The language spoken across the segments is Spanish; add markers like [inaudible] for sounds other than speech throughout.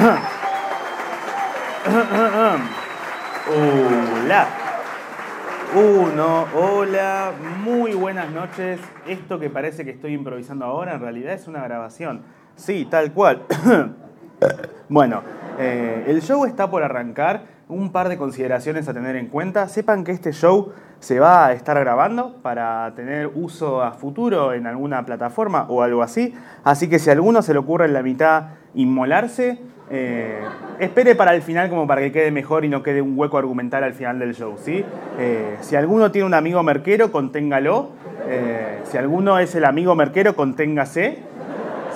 Hola. Uno, hola, muy buenas noches. Esto que parece que estoy improvisando ahora en realidad es una grabación. Sí, tal cual. [coughs] bueno, eh, el show está por arrancar. Un par de consideraciones a tener en cuenta. Sepan que este show se va a estar grabando para tener uso a futuro en alguna plataforma o algo así. Así que si a alguno se le ocurre en la mitad inmolarse, eh, espere para el final como para que quede mejor y no quede un hueco argumental al final del show. ¿sí? Eh, si alguno tiene un amigo merquero, conténgalo. Eh, si alguno es el amigo merquero, conténgase.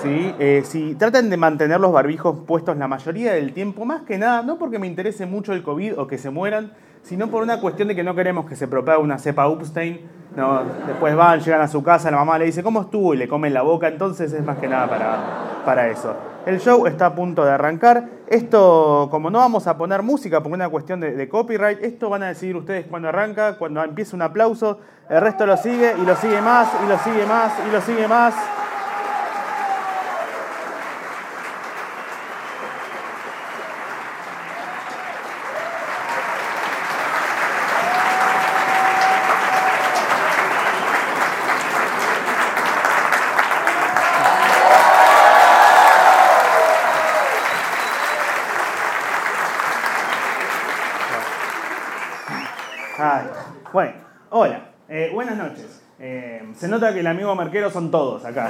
¿sí? si traten de mantener los barbijos puestos la mayoría del tiempo, más que nada, no porque me interese mucho el COVID o que se mueran, sino por una cuestión de que no queremos que se propague una cepa Upstein. No, después van, llegan a su casa, la mamá le dice, ¿cómo estuvo? Y le comen la boca, entonces es más que nada para, para eso. El show está a punto de arrancar. Esto, como no vamos a poner música por una cuestión de, copyright, esto van a decidir ustedes cuando arranca, cuando empieza un aplauso, el resto lo sigue y lo sigue más y lo sigue más y lo sigue más. Bueno, hola, eh, buenas noches. Eh, se nota que el amigo marquero son todos acá.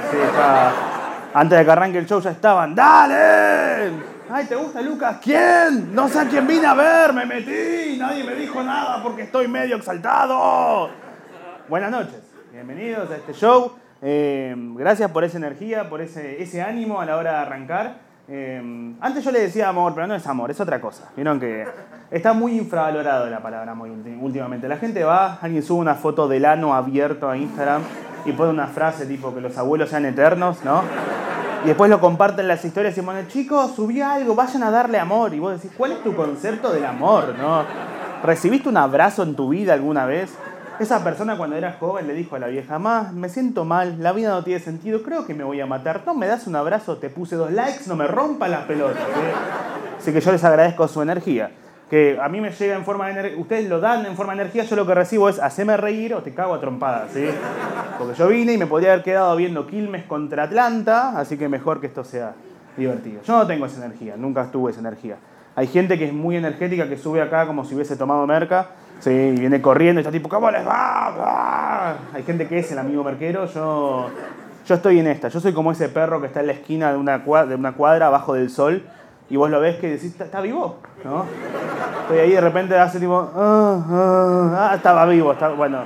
Antes de que arranque el show ya estaban. ¡Dale! Ay, ¿te gusta Lucas? ¿Quién? No sé a quién vine a ver, me metí, nadie me dijo nada porque estoy medio exaltado. Buenas noches, bienvenidos a este show. Eh, gracias por esa energía, por ese, ese ánimo a la hora de arrancar. Em, antes yo le decía amor, pero no es amor, es otra cosa. Vieron que está muy infravalorado la palabra amor últimamente. La gente va, alguien sube una foto del ano abierto a Instagram y pone una frase tipo que los abuelos sean eternos, ¿no? Y después lo comparten las historias y ponen, chicos, subí algo, vayan a darle amor. Y vos decís, ¿cuál es tu concepto del amor, no? ¿Recibiste un abrazo en tu vida alguna vez? Esa persona cuando era joven le dijo a la vieja, más me siento mal, la vida no tiene sentido, creo que me voy a matar. No me das un abrazo, te puse dos likes, no me rompa las pelotas. Así que yo les agradezco su energía. Que a mí me llega en forma de energía, ustedes lo dan en forma de energía, yo lo que recibo es hacerme reír o te cago a trompadas, ¿sí? Porque yo vine y me podría haber quedado viendo Quilmes contra Atlanta, así que mejor que esto sea divertido. Yo no tengo esa energía, nunca tuve esa energía. Hay gente que es muy energética, que sube acá como si hubiese tomado merca, Sí, viene corriendo y está tipo, ¿cómo les va? Hay gente que es el amigo merquero, yo, yo estoy en esta. Yo soy como ese perro que está en la esquina de una cuadra, de una cuadra abajo del sol y vos lo ves que decís, está vivo, ¿no? Estoy ahí de repente hace tipo, ah, ah, ah, estaba vivo, está, bueno,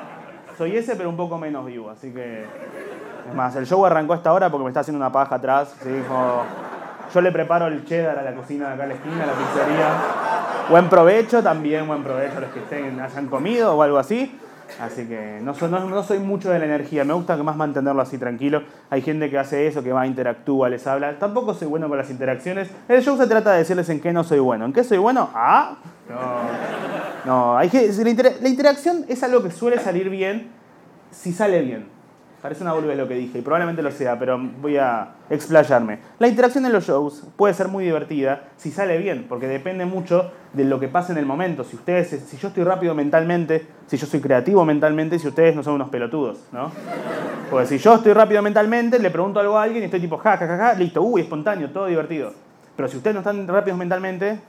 soy ese pero un poco menos vivo, así que... Es más, el show arrancó a esta hora porque me está haciendo una paja atrás, ¿sí? yo le preparo el cheddar a la cocina de acá a la esquina, a la pizzería. Buen provecho también, buen provecho a los que estén, hayan comido o algo así. Así que no soy, no, soy mucho de la energía, me gusta más mantenerlo así tranquilo. Hay gente que hace eso, que va, interactúa, les habla. Tampoco soy bueno con las interacciones. El show se trata de decirles en qué no soy bueno. ¿En qué soy bueno? Ah, no. No, hay que, la interacción es algo que suele salir bien si sale bien. Parece una boludez lo que dije, y probablemente lo sea, pero voy a explayarme. La interacción en los shows puede ser muy divertida si sale bien, porque depende mucho de lo que pasa en el momento. Si ustedes, si yo estoy rápido mentalmente, si yo soy creativo mentalmente, si ustedes no son unos pelotudos, ¿no? Porque si yo estoy rápido mentalmente, le pregunto algo a alguien y estoy tipo, ja, ja, listo, uy, espontáneo, todo divertido. Pero si ustedes no están rápidos mentalmente,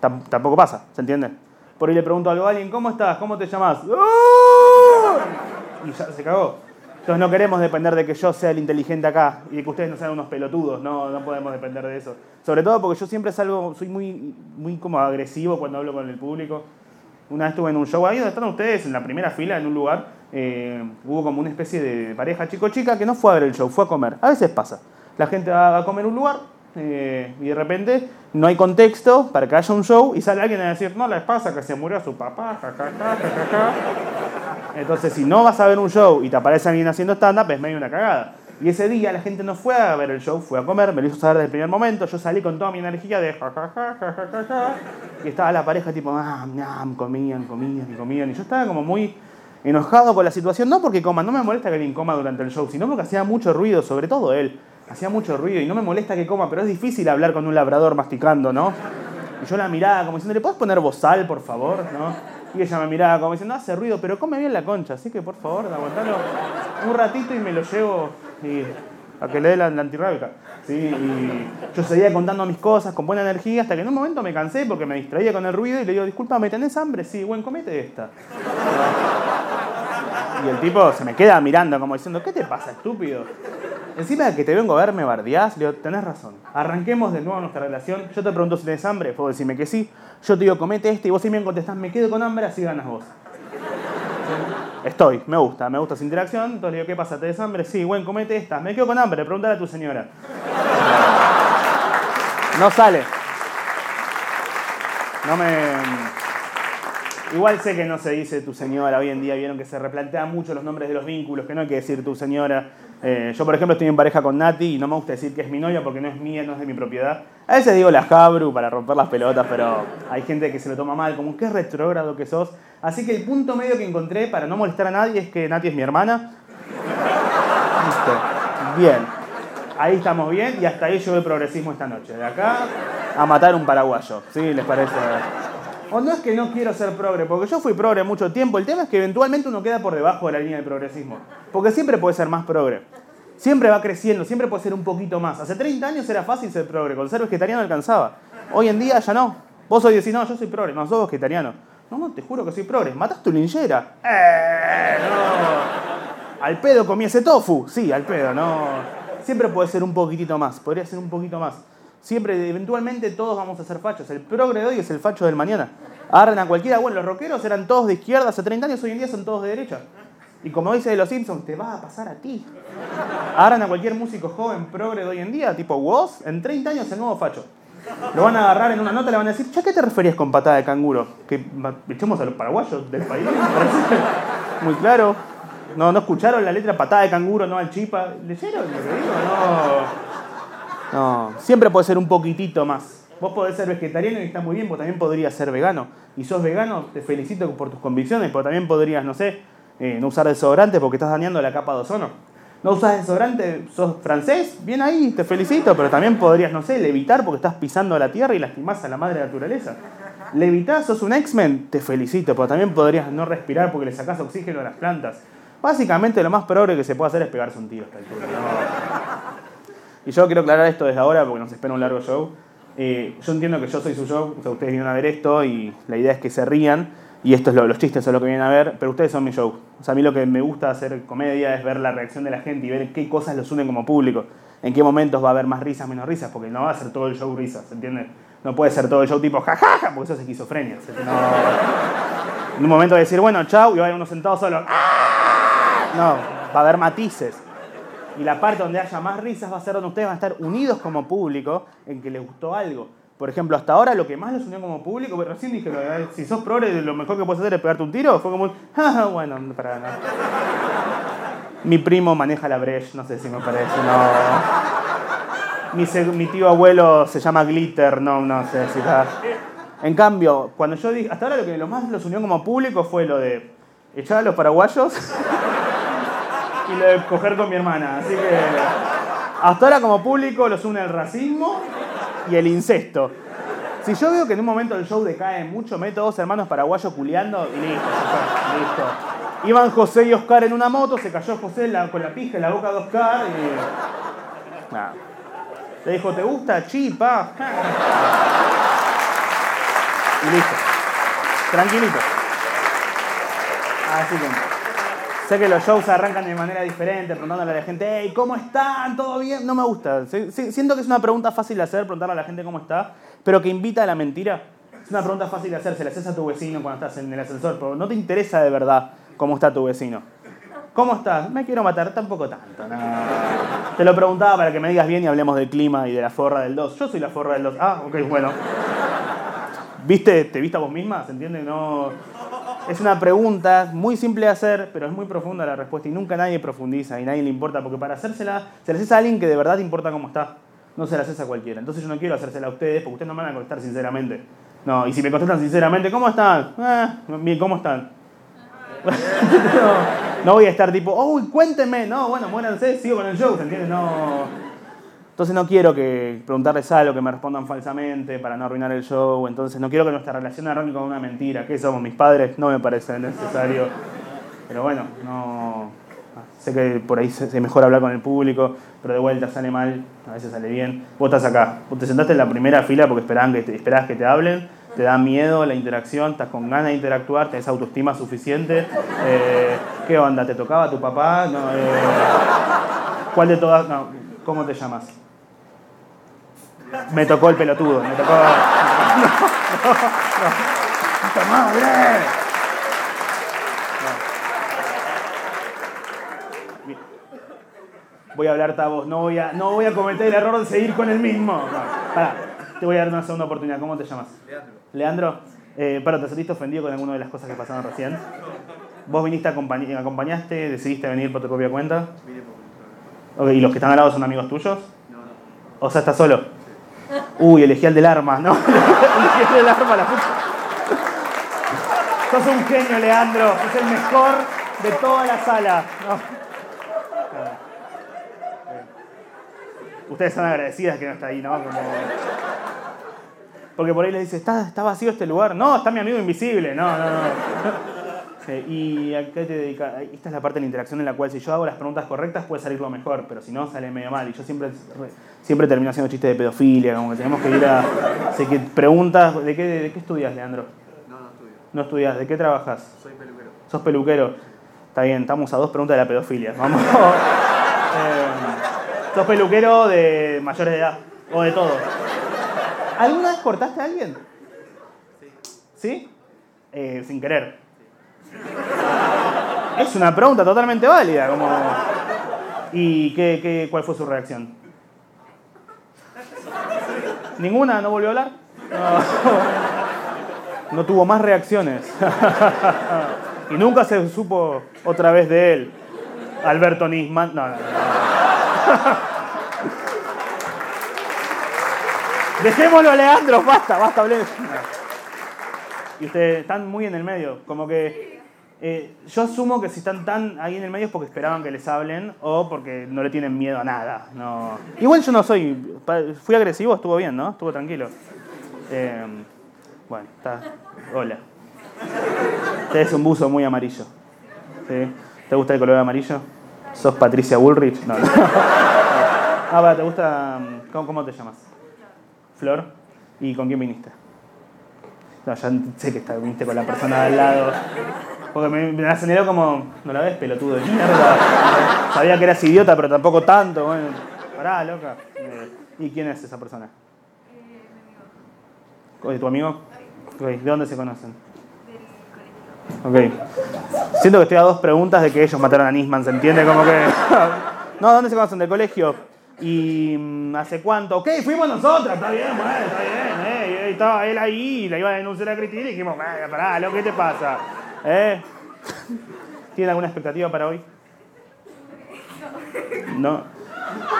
tampoco pasa, ¿se entiende? Por ahí le pregunto algo a alguien, ¿cómo estás? ¿Cómo te llamas? ¡Ah! Y ya se cagó. Entonces no queremos depender de que yo sea el inteligente acá y de que ustedes no sean unos pelotudos, no, no podemos depender de eso. Sobre todo porque yo siempre salgo, soy muy, muy como agresivo cuando hablo con el público. Una vez estuve en un show ahí donde están ustedes, en la primera fila, en un lugar, eh, hubo como una especie de pareja chico-chica que no fue a ver el show, fue a comer. A veces pasa. La gente va a comer un lugar eh, y de repente no hay contexto para que haya un show y sale alguien a decir, no, les pasa que se murió su papá, entonces, si no vas a ver un show y te aparece alguien haciendo stand-up, es medio una cagada. Y ese día la gente no fue a ver el show, fue a comer, me lo hizo saber desde el primer momento. Yo salí con toda mi energía de ja, ja, ja, ja, ja, ja, Y estaba la pareja tipo, ah, comían, comían y comían. Y yo estaba como muy enojado con la situación, no porque coma, no me molesta que alguien coma durante el show, sino porque hacía mucho ruido, sobre todo él. Hacía mucho ruido y no me molesta que coma, pero es difícil hablar con un labrador masticando, ¿no? Y yo la miraba como diciendo, ¿le puedes poner bozal, por favor? ¿no? Y ella me miraba como diciendo, hace ruido, pero come bien la concha, así que por favor, aguantalo un ratito y me lo llevo a que le dé la, antirrábica. ¿sí? Y yo seguía contando mis cosas con buena energía hasta que en un momento me cansé porque me distraía con el ruido y le digo, disculpa, ¿me tenés hambre? Sí, bueno, comete esta. Y el tipo se me queda mirando como diciendo, ¿qué te pasa, estúpido? Encima de que te vengo a ver, me bardeás, le digo, tenés razón. Arranquemos de nuevo nuestra relación. Yo te pregunto si tenés hambre, puedo decirme que sí. Yo te digo, comete este y vos si me contestás, me quedo con hambre, así ganas vos. Estoy, me gusta, me gusta esa interacción. Entonces le digo, ¿qué pasa? ¿Tenés hambre? Sí, bueno, comete esta. Me quedo con hambre, pregúntale a tu señora. No sale. No me. Igual sé que no se dice tu señora hoy en día, vieron que se replantean mucho los nombres de los vínculos, que no hay que decir tu señora. Eh, yo, por ejemplo, estoy en pareja con Nati y no me gusta decir que es mi novia porque no es mía, no es de mi propiedad. A veces digo la Jabru para romper las pelotas, pero hay gente que se lo toma mal, como qué retrógrado que sos. Así que el punto medio que encontré para no molestar a nadie es que Nati es mi hermana. Bien. Ahí estamos bien y hasta ahí llegó el progresismo esta noche. De acá a matar un paraguayo. ¿Sí? ¿Les parece? O no es que no quiero ser progre, porque yo fui progre mucho tiempo. El tema es que eventualmente uno queda por debajo de la línea del progresismo. Porque siempre puede ser más progre. Siempre va creciendo, siempre puede ser un poquito más. Hace 30 años era fácil ser progre, con ser vegetariano alcanzaba. Hoy en día ya no. Vos hoy decís, no, yo soy progre, no, sos vegetariano. No, no, te juro que soy progre. ¿Mataste tu linchera? ¡Eh! No. ¿Al pedo comí ese tofu? Sí, al pedo, no. Siempre puede ser un poquitito más, podría ser un poquito más. Siempre, eventualmente, todos vamos a ser fachos. El progre de hoy es el facho del mañana. Agarran a cualquiera. Bueno, los rockeros eran todos de izquierda hace 30 años, hoy en día son todos de derecha. Y como dice de los Simpsons, te va a pasar a ti. Agarran a cualquier músico joven progre de hoy en día, tipo Woz, en 30 años el nuevo facho. Lo van a agarrar en una nota le van a decir, ¿ya qué te referías con patada de canguro? ¿Que echemos a los paraguayos del país? [laughs] muy claro. No, no escucharon la letra patada de canguro, no al chipa. ¿Leyeron lo que digo? No. No, siempre puede ser un poquitito más. Vos podés ser vegetariano y está muy bien, vos también podrías ser vegano. Y sos vegano, te felicito por tus convicciones, pero también podrías, no sé, eh, no usar desodorante porque estás dañando la capa de ozono. No usas desodorante, sos francés, bien ahí, te felicito, pero también podrías, no sé, levitar porque estás pisando la tierra y lastimás a la madre naturaleza. Levitar, sos un X-Men, te felicito, pero también podrías no respirar porque le sacás oxígeno a las plantas. Básicamente lo más progre que se puede hacer es pegarse un tiro hasta el y yo quiero aclarar esto desde ahora porque nos espera un largo show. Eh, yo entiendo que yo soy su show, o sea, ustedes vienen a ver esto y la idea es que se rían y esto es lo, los chistes son lo que vienen a ver, pero ustedes son mi show. O sea, a mí lo que me gusta hacer comedia es ver la reacción de la gente y ver qué cosas los unen como público, en qué momentos va a haber más risas, menos risas, porque no va a ser todo el show risas, ¿entiendes? No puede ser todo el show tipo jajaja, porque eso es esquizofrenia. En un momento de decir, bueno, chau, y va a haber uno sentado solo. No, va a haber matices. Y la parte donde haya más risas va a ser donde ustedes van a estar unidos como público en que les gustó algo. Por ejemplo, hasta ahora lo que más los unió como público, pero recién dije, si sos progre, lo mejor que puedes hacer es pegarte un tiro, fue como, [laughs] ah, bueno, para nada. Mi primo maneja la Breche, no sé si me parece, no. Mi, mi tío abuelo se llama Glitter, no, no sé si está. En cambio, cuando yo dije, hasta ahora lo que lo más los unió como público fue lo de echar a los paraguayos [laughs] y lo de coger con mi hermana. Así que hasta ahora como público los une el racismo y el incesto. Si yo veo que en un momento el show decae mucho, meto dos hermanos paraguayos culeando y listo, listo. Iban José y Oscar en una moto, se cayó José con la pija en la boca de Oscar y. Nada. Le dijo, ¿te gusta? Chipa. Y listo. Tranquilito. Así que. Sé que los shows arrancan de manera diferente, preguntándole a la gente, hey, ¿cómo están? ¿Todo bien? No me gusta. Siento que es una pregunta fácil de hacer, preguntarle a la gente cómo está, pero que invita a la mentira. Es una pregunta fácil de hacer, se la haces a tu vecino cuando estás en el ascensor, pero no te interesa de verdad cómo está tu vecino. ¿Cómo estás? Me quiero matar, tampoco tanto. No. Te lo preguntaba para que me digas bien y hablemos del clima y de la forra del 2. Yo soy la forra del 2. Ah, ok, bueno. ¿Viste? ¿Te viste a vos misma? ¿Se entiende? No. Es una pregunta muy simple de hacer, pero es muy profunda la respuesta y nunca nadie profundiza y nadie le importa, porque para hacérsela, se la haces a alguien que de verdad importa cómo está, no se la haces a cualquiera. Entonces yo no quiero hacérsela a ustedes porque ustedes no me van a contestar sinceramente. No, y si me contestan sinceramente, ¿cómo están? Ah, bien, ¿cómo están? [laughs] no, voy a estar tipo, uy, cuénteme. No, bueno, muéranse, sigo con el show, ¿se entiende? No. Entonces no quiero que preguntarles algo, que me respondan falsamente para no arruinar el show. Entonces no quiero que nuestra relación arranque con una mentira. ¿Qué somos? Mis padres no me parece necesario. Pero bueno, no. Sé que por ahí es mejor hablar con el público, pero de vuelta sale mal, a veces sale bien. Vos estás acá, vos te sentaste en la primera fila porque esperaban que te, esperabas que te hablen, te da miedo la interacción, estás con ganas de interactuar, tenés autoestima suficiente. Eh, ¿Qué onda? ¿Te tocaba tu papá? No, eh, ¿Cuál de todas? No, ¿cómo te llamas? Me tocó el pelotudo, me tocó. [laughs] No, no, no. madre! Voy a hablar tabos, no voy a, no voy a cometer el error de seguir con el mismo. No, pará, te voy a dar una segunda oportunidad. ¿Cómo te llamas? Leandro. Leandro, eh, para, ¿te sentiste ofendido con alguna de las cosas que pasaron recién? ¿Vos viniste, acompañ acompañaste, decidiste venir por tu propia cuenta? Vine por mi Ok, ¿Y los que están al lado son amigos tuyos? No, no. O sea, estás solo. Uy, elegí al del arma, ¿no? [laughs] elegí al del arma, la puta. Sos un genio, Leandro. Sos el mejor de toda la sala. No. Ustedes están agradecidas que no está ahí, ¿no? Como... Porque por ahí les dice, ¿Está, ¿está vacío este lugar? No, está mi amigo invisible. No, no, no. Sí, ¿Y a qué te dedicas? Esta es la parte de la interacción en la cual si yo hago las preguntas correctas puede salir lo mejor, pero si no sale medio mal. Y yo siempre, siempre termino haciendo chistes de pedofilia, como que tenemos que ir a... Así que preguntas, ¿de qué, de qué estudias, Leandro? No, no estudio. No estudias, ¿de qué trabajas? Soy peluquero. ¿Sos peluquero? Está bien, estamos a dos preguntas de la pedofilia. Vamos. [laughs] Eh, ¿Sos peluquero de mayores de edad? ¿O de todo? ¿Alguna vez cortaste a alguien? ¿Sí? Eh, sin querer. Es una pregunta totalmente válida. Como... ¿Y qué, qué, cuál fue su reacción? ¿Ninguna? ¿No volvió a hablar? No, no tuvo más reacciones. y nunca se supo otra vez de él. Alberto Nisman. No, no, no. Dejémoslo, Leandro, basta, basta, hablé. Y ustedes están muy en el medio, como que eh, yo asumo que si están tan ahí en el medio es porque esperaban que les hablen o porque no le tienen miedo a nada. No. Igual yo no soy, fui agresivo, estuvo bien, ¿no? Estuvo tranquilo. Eh, bueno, está. Hola. Usted es un buzo muy amarillo. ¿Sí? ¿Te gusta el color amarillo? ¿Sos Patricia Bullrich? No. [laughs] Ah, va, ¿te gusta? ¿Cómo, cómo te llamas? Flor. ¿Y con quién viniste? No, ya sé que está, viniste con la persona de al lado. Porque me, me aceleró como, no la ves, pelotudo de mierda. [laughs] Sabía que eras idiota, pero tampoco tanto. Bueno, pará, loca. Eh, ¿Y quién es esa persona? ¿De tu amigo? Ok, ¿De dónde se conocen? Ok. Siento que estoy a dos preguntas de que ellos mataron a Nisman, ¿se entiende? Como que. [laughs] No, ¿dónde se conocen? ¿Del colegio? ¿Y mm, hace cuánto? Ok, fuimos nosotros, está bien, bueno, está bien, eh. Estaba él ahí, la iba a denunciar a Cristina y dijimos, "Bueno, pará, lo ¿qué te pasa? ¿Eh? ¿Tienen alguna expectativa para hoy? No.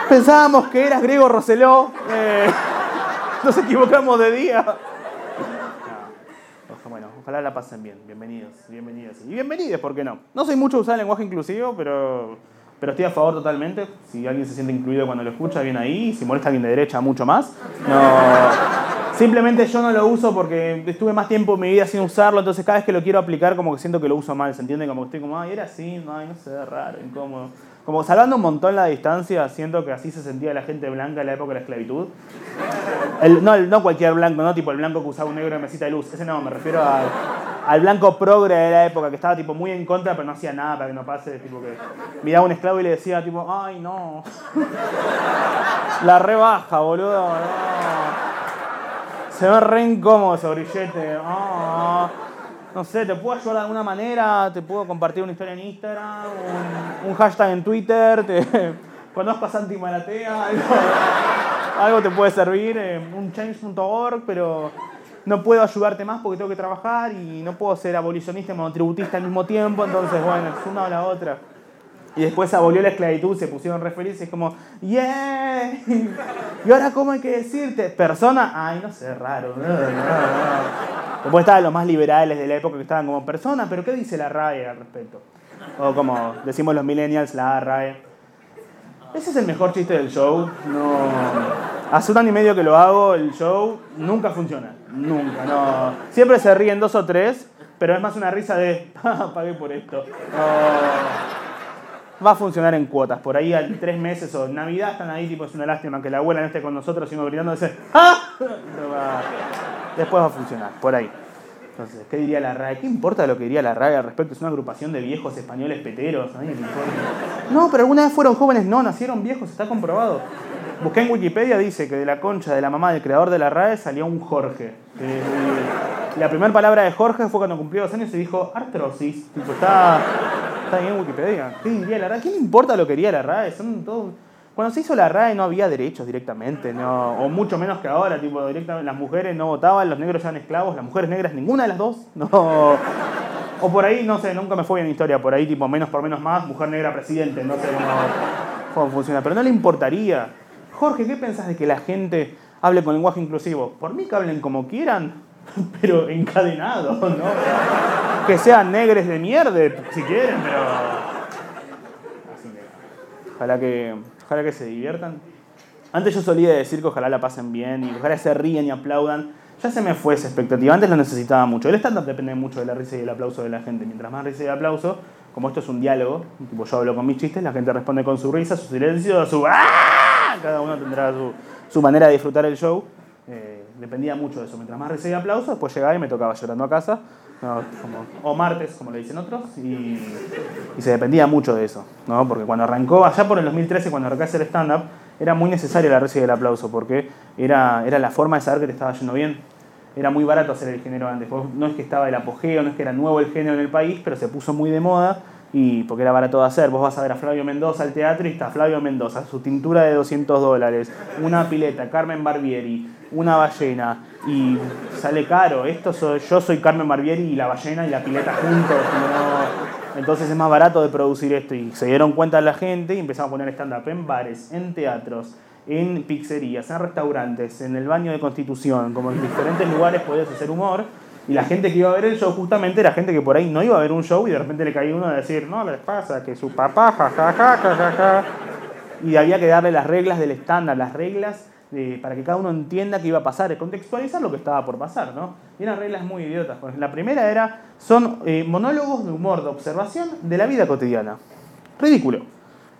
Pensábamos que eras Griego Roseló. eh, nos equivocamos de día. Bueno, ojalá la pasen bien. Bienvenidos, bienvenidos. Y bienvenidos, ¿por qué no? No soy mucho de usar el lenguaje inclusivo, pero, pero estoy a favor totalmente. Si alguien se siente incluido cuando lo escucha, bien ahí. Si molesta a alguien de derecha, mucho más. No. Simplemente yo no lo uso porque estuve más tiempo en mi vida sin usarlo, entonces cada vez que lo quiero aplicar como que siento que lo uso mal, ¿se entiende? Como que estoy como, ay, era así, ay, no sé, raro, incómodo. Como salvando un montón la distancia, siento que así se sentía la gente blanca en la época de la esclavitud. No, no cualquier blanco, no tipo el blanco que usaba un negro en mesita de luz, ese no, me refiero al, al blanco progre de la época, que estaba tipo muy en contra, pero no hacía nada para que no pase, tipo que miraba a un esclavo y le decía tipo, ay, no. [laughs] La rebaja, boludo, no. Se ve re incómodo ese grillete. Ah, no sé, ¿te puedo ayudar de alguna manera? ¿Te puedo compartir una historia en Instagram? ¿Un, hashtag en Twitter? ¿Te, [laughs] ¿Conozco a Santi Maratea? ¿Algo, te puede servir? Eh, un change.org, pero no puedo ayudarte más porque tengo que trabajar y no puedo ser abolicionista y monotributista al mismo tiempo. Entonces, bueno, es una o la otra. Y después abolió la esclavitud, se pusieron re felices, es como, ¡yeah! [laughs] ¿Y ahora cómo hay que decirte? Persona, ay, no sé, raro. Después estaban los más liberales de la época que estaban como persona, pero ¿qué dice la RAE al respecto? O como decimos los millennials, la RAE. Ese es el mejor chiste del show. No. Hace un año y medio que lo hago, el show nunca funciona. Nunca, no. Siempre se ríen dos o tres, pero es más una risa de, [laughs] "Ah, pagué por esto. No. Va a funcionar en cuotas. Por ahí a tres meses o Navidad están ahí, tipo, es una lástima que la abuela no esté con nosotros, sino gritando, dice, ¡ah! Después va a funcionar, por ahí. Entonces, ¿qué diría la RAE? ¿Qué importa lo que diría la RAE al respecto? Es una agrupación de viejos españoles peteros. No, pero alguna vez fueron jóvenes. No, nacieron viejos, está comprobado. Busqué en Wikipedia, dice que de la concha de la mamá del creador de la RAE salió un Jorge. Eh, la primera palabra de Jorge fue cuando cumplió dos años y dijo artrosis. Tipo, está, está ahí en Wikipedia. ¿Qué diría la RAE? ¿Qué le importa lo que diría la RAE? Cuando se hizo la RAE no había derechos directamente, no, o mucho menos que ahora, tipo, directamente las mujeres no votaban, los negros eran esclavos, las mujeres negras ninguna de las dos. [laughs] O por ahí, no sé, nunca me fue bien historia, por ahí tipo menos por menos más, mujer negra presidente, no sé cómo funciona, pero no le importaría. Jorge, ¿qué pensás de que la gente hable con lenguaje inclusivo? Por mí que hablen como quieran, [laughs] pero encadenados, ¿no? Que sean negres de mierda, si quieren, pero... Que, ojalá que, se diviertan. Antes yo solía decir que ojalá la pasen bien y ojalá se ríen y aplaudan. Ya se me fue esa expectativa. Antes lo necesitaba mucho. El stand-up depende mucho de la risa y el aplauso de la gente. Mientras más risa y aplauso, como esto es un diálogo, tipo yo hablo con mis chistes, la gente responde con su risa, su silencio, su ¡ah! Cada uno tendrá su, manera de disfrutar el show. Eh, dependía mucho de eso. Mientras más risa y aplauso, después llegaba y me tocaba llorando a casa. O martes, como le dicen otros. Y, se dependía mucho de eso. ¿no? Porque cuando arrancó, allá por el 2013, cuando arranqué a hacer stand-up, era muy necesaria la risa y el aplauso. Porque era, era la forma de saber que te estaba yendo bien. Era muy barato hacer el género antes. No es que estaba el apogeo, no es que era nuevo el género en el país, pero se puso muy de moda y porque era barato de hacer. Vos vas a ver a Flavio Mendoza al teatro y está Flavio Mendoza, su tintura de 200 dólares, una pileta, Carmen Barbieri, una ballena y sale caro. Esto soy, yo soy Carmen Barbieri y la ballena y la pileta juntos. Entonces es más barato de producir esto y se dieron cuenta la gente y empezaron a poner stand-up en bares, en teatros, en pizzerías, en restaurantes, en el baño de Constitución, como en diferentes lugares podías hacer humor. Y la gente que iba a ver el show justamente era gente que por ahí no iba a ver un show y de repente le caía uno a decir, no, les pasa que su papá, jajaja, jajaja. Y había que darle las reglas del estándar, las reglas de- para que cada uno entienda qué iba a pasar, contextualizar lo que estaba por pasar, ¿no? Y eran reglas muy idiotas. La primera era, son eh, monólogos de humor, de observación de la vida cotidiana. Ridículo.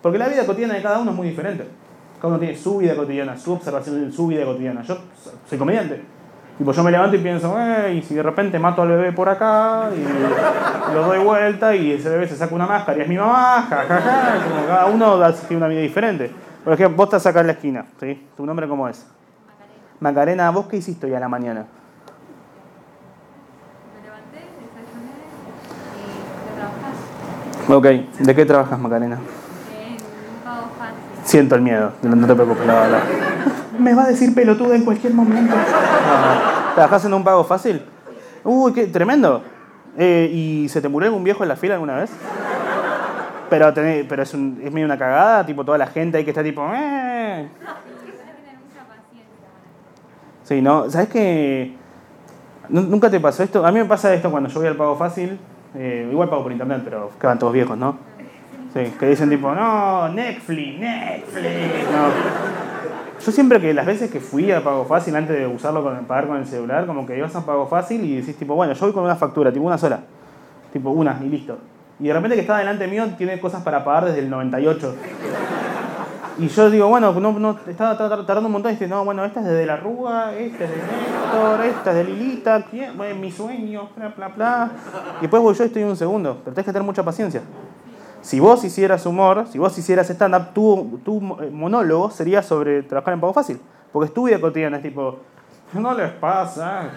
Porque la vida cotidiana de cada uno es muy diferente. Cada uno tiene su vida cotidiana, su observación de su vida cotidiana. Yo soy comediante. Tipo, yo me levanto y pienso, "Ey, y si de repente mato al bebé por acá y lo doy vuelta y ese bebé se saca una máscara y es mi mamá, jajaja, como cada uno da- tiene una vida diferente. Por ejemplo, vos estás acá en la esquina, ¿sí? ¿Tu nombre cómo es? Macarena, ¿vos qué hiciste hoy a la mañana? Me levanté, desayuné y trabajar Ok, ¿de qué trabajas, Macarena? en un pago fácil. Siento el miedo, no te preocupes, la verdad. Me va a decir pelotuda en cualquier momento. No. ¿Trabajás en un pago fácil? Uy, qué tremendo. Eh, ¿Y se te murió algún viejo en la fila alguna vez? Pero, pero es, un- es medio una cagada, tipo toda la gente ahí que está tipo... "Eh". Sí, ¿no? ¿Sabes qué? Nu- ¿Nunca te pasó esto? A mí me pasa esto cuando yo voy al pago fácil. eh, igual pago por internet, pero quedan todos viejos, ¿no? Sí, que dicen tipo, no, Netflix, Netflix. Yo siempre que las veces que fui a pago fácil antes de usarlo con pagar con el celular, como que ibas a pago fácil y decís tipo, bueno, yo voy con una factura, tipo una sola. Tipo una y listo. Y de repente que está delante mío tiene cosas para pagar desde el 98. Y yo digo, bueno, no, no, estaba tar- tardando un montón y dice, no, bueno, esta es De la Rúa, esta es de Néstor, esta es de Lilita, ¿quién? Bueno, mi sueño, bla, bla, bla. Y después voy yo y estoy un segundo, pero tenés que tener mucha paciencia. Si vos hicieras humor, si vos hicieras stand-up, tu, tu eh, monólogo sería sobre trabajar en pago fácil. Porque es tu vida cotidiana, es tipo, no les pasa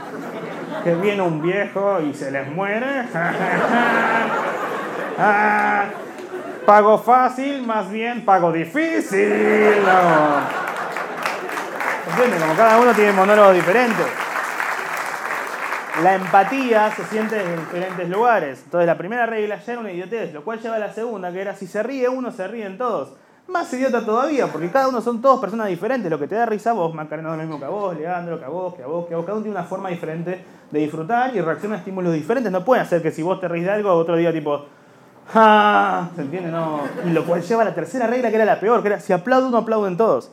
que viene un viejo y se les muere. [laughs] Ah, pago fácil, más bien pago difícil. No. ¿Entiendes? Como cada uno tiene monólogos diferentes. La empatía se siente en diferentes lugares. Entonces la primera regla ya era una idiotez, lo cual lleva a la segunda, que era si se ríe uno, se ríen todos. Más idiota todavía, porque cada uno son todos personas diferentes. Lo que te da risa a vos, Macarena, no es lo mismo que a vos, Leandro, que a vos, que a vos, que a vos. Cada uno tiene una forma diferente de disfrutar y reacciona a estímulos diferentes. No puede hacer que si vos te ríes de algo, otro día tipo, ¡Ja! ¿Se entiende? No. Lo cual lleva a la tercera regla, que era la peor, que era si aplaudo uno, aplauden todos.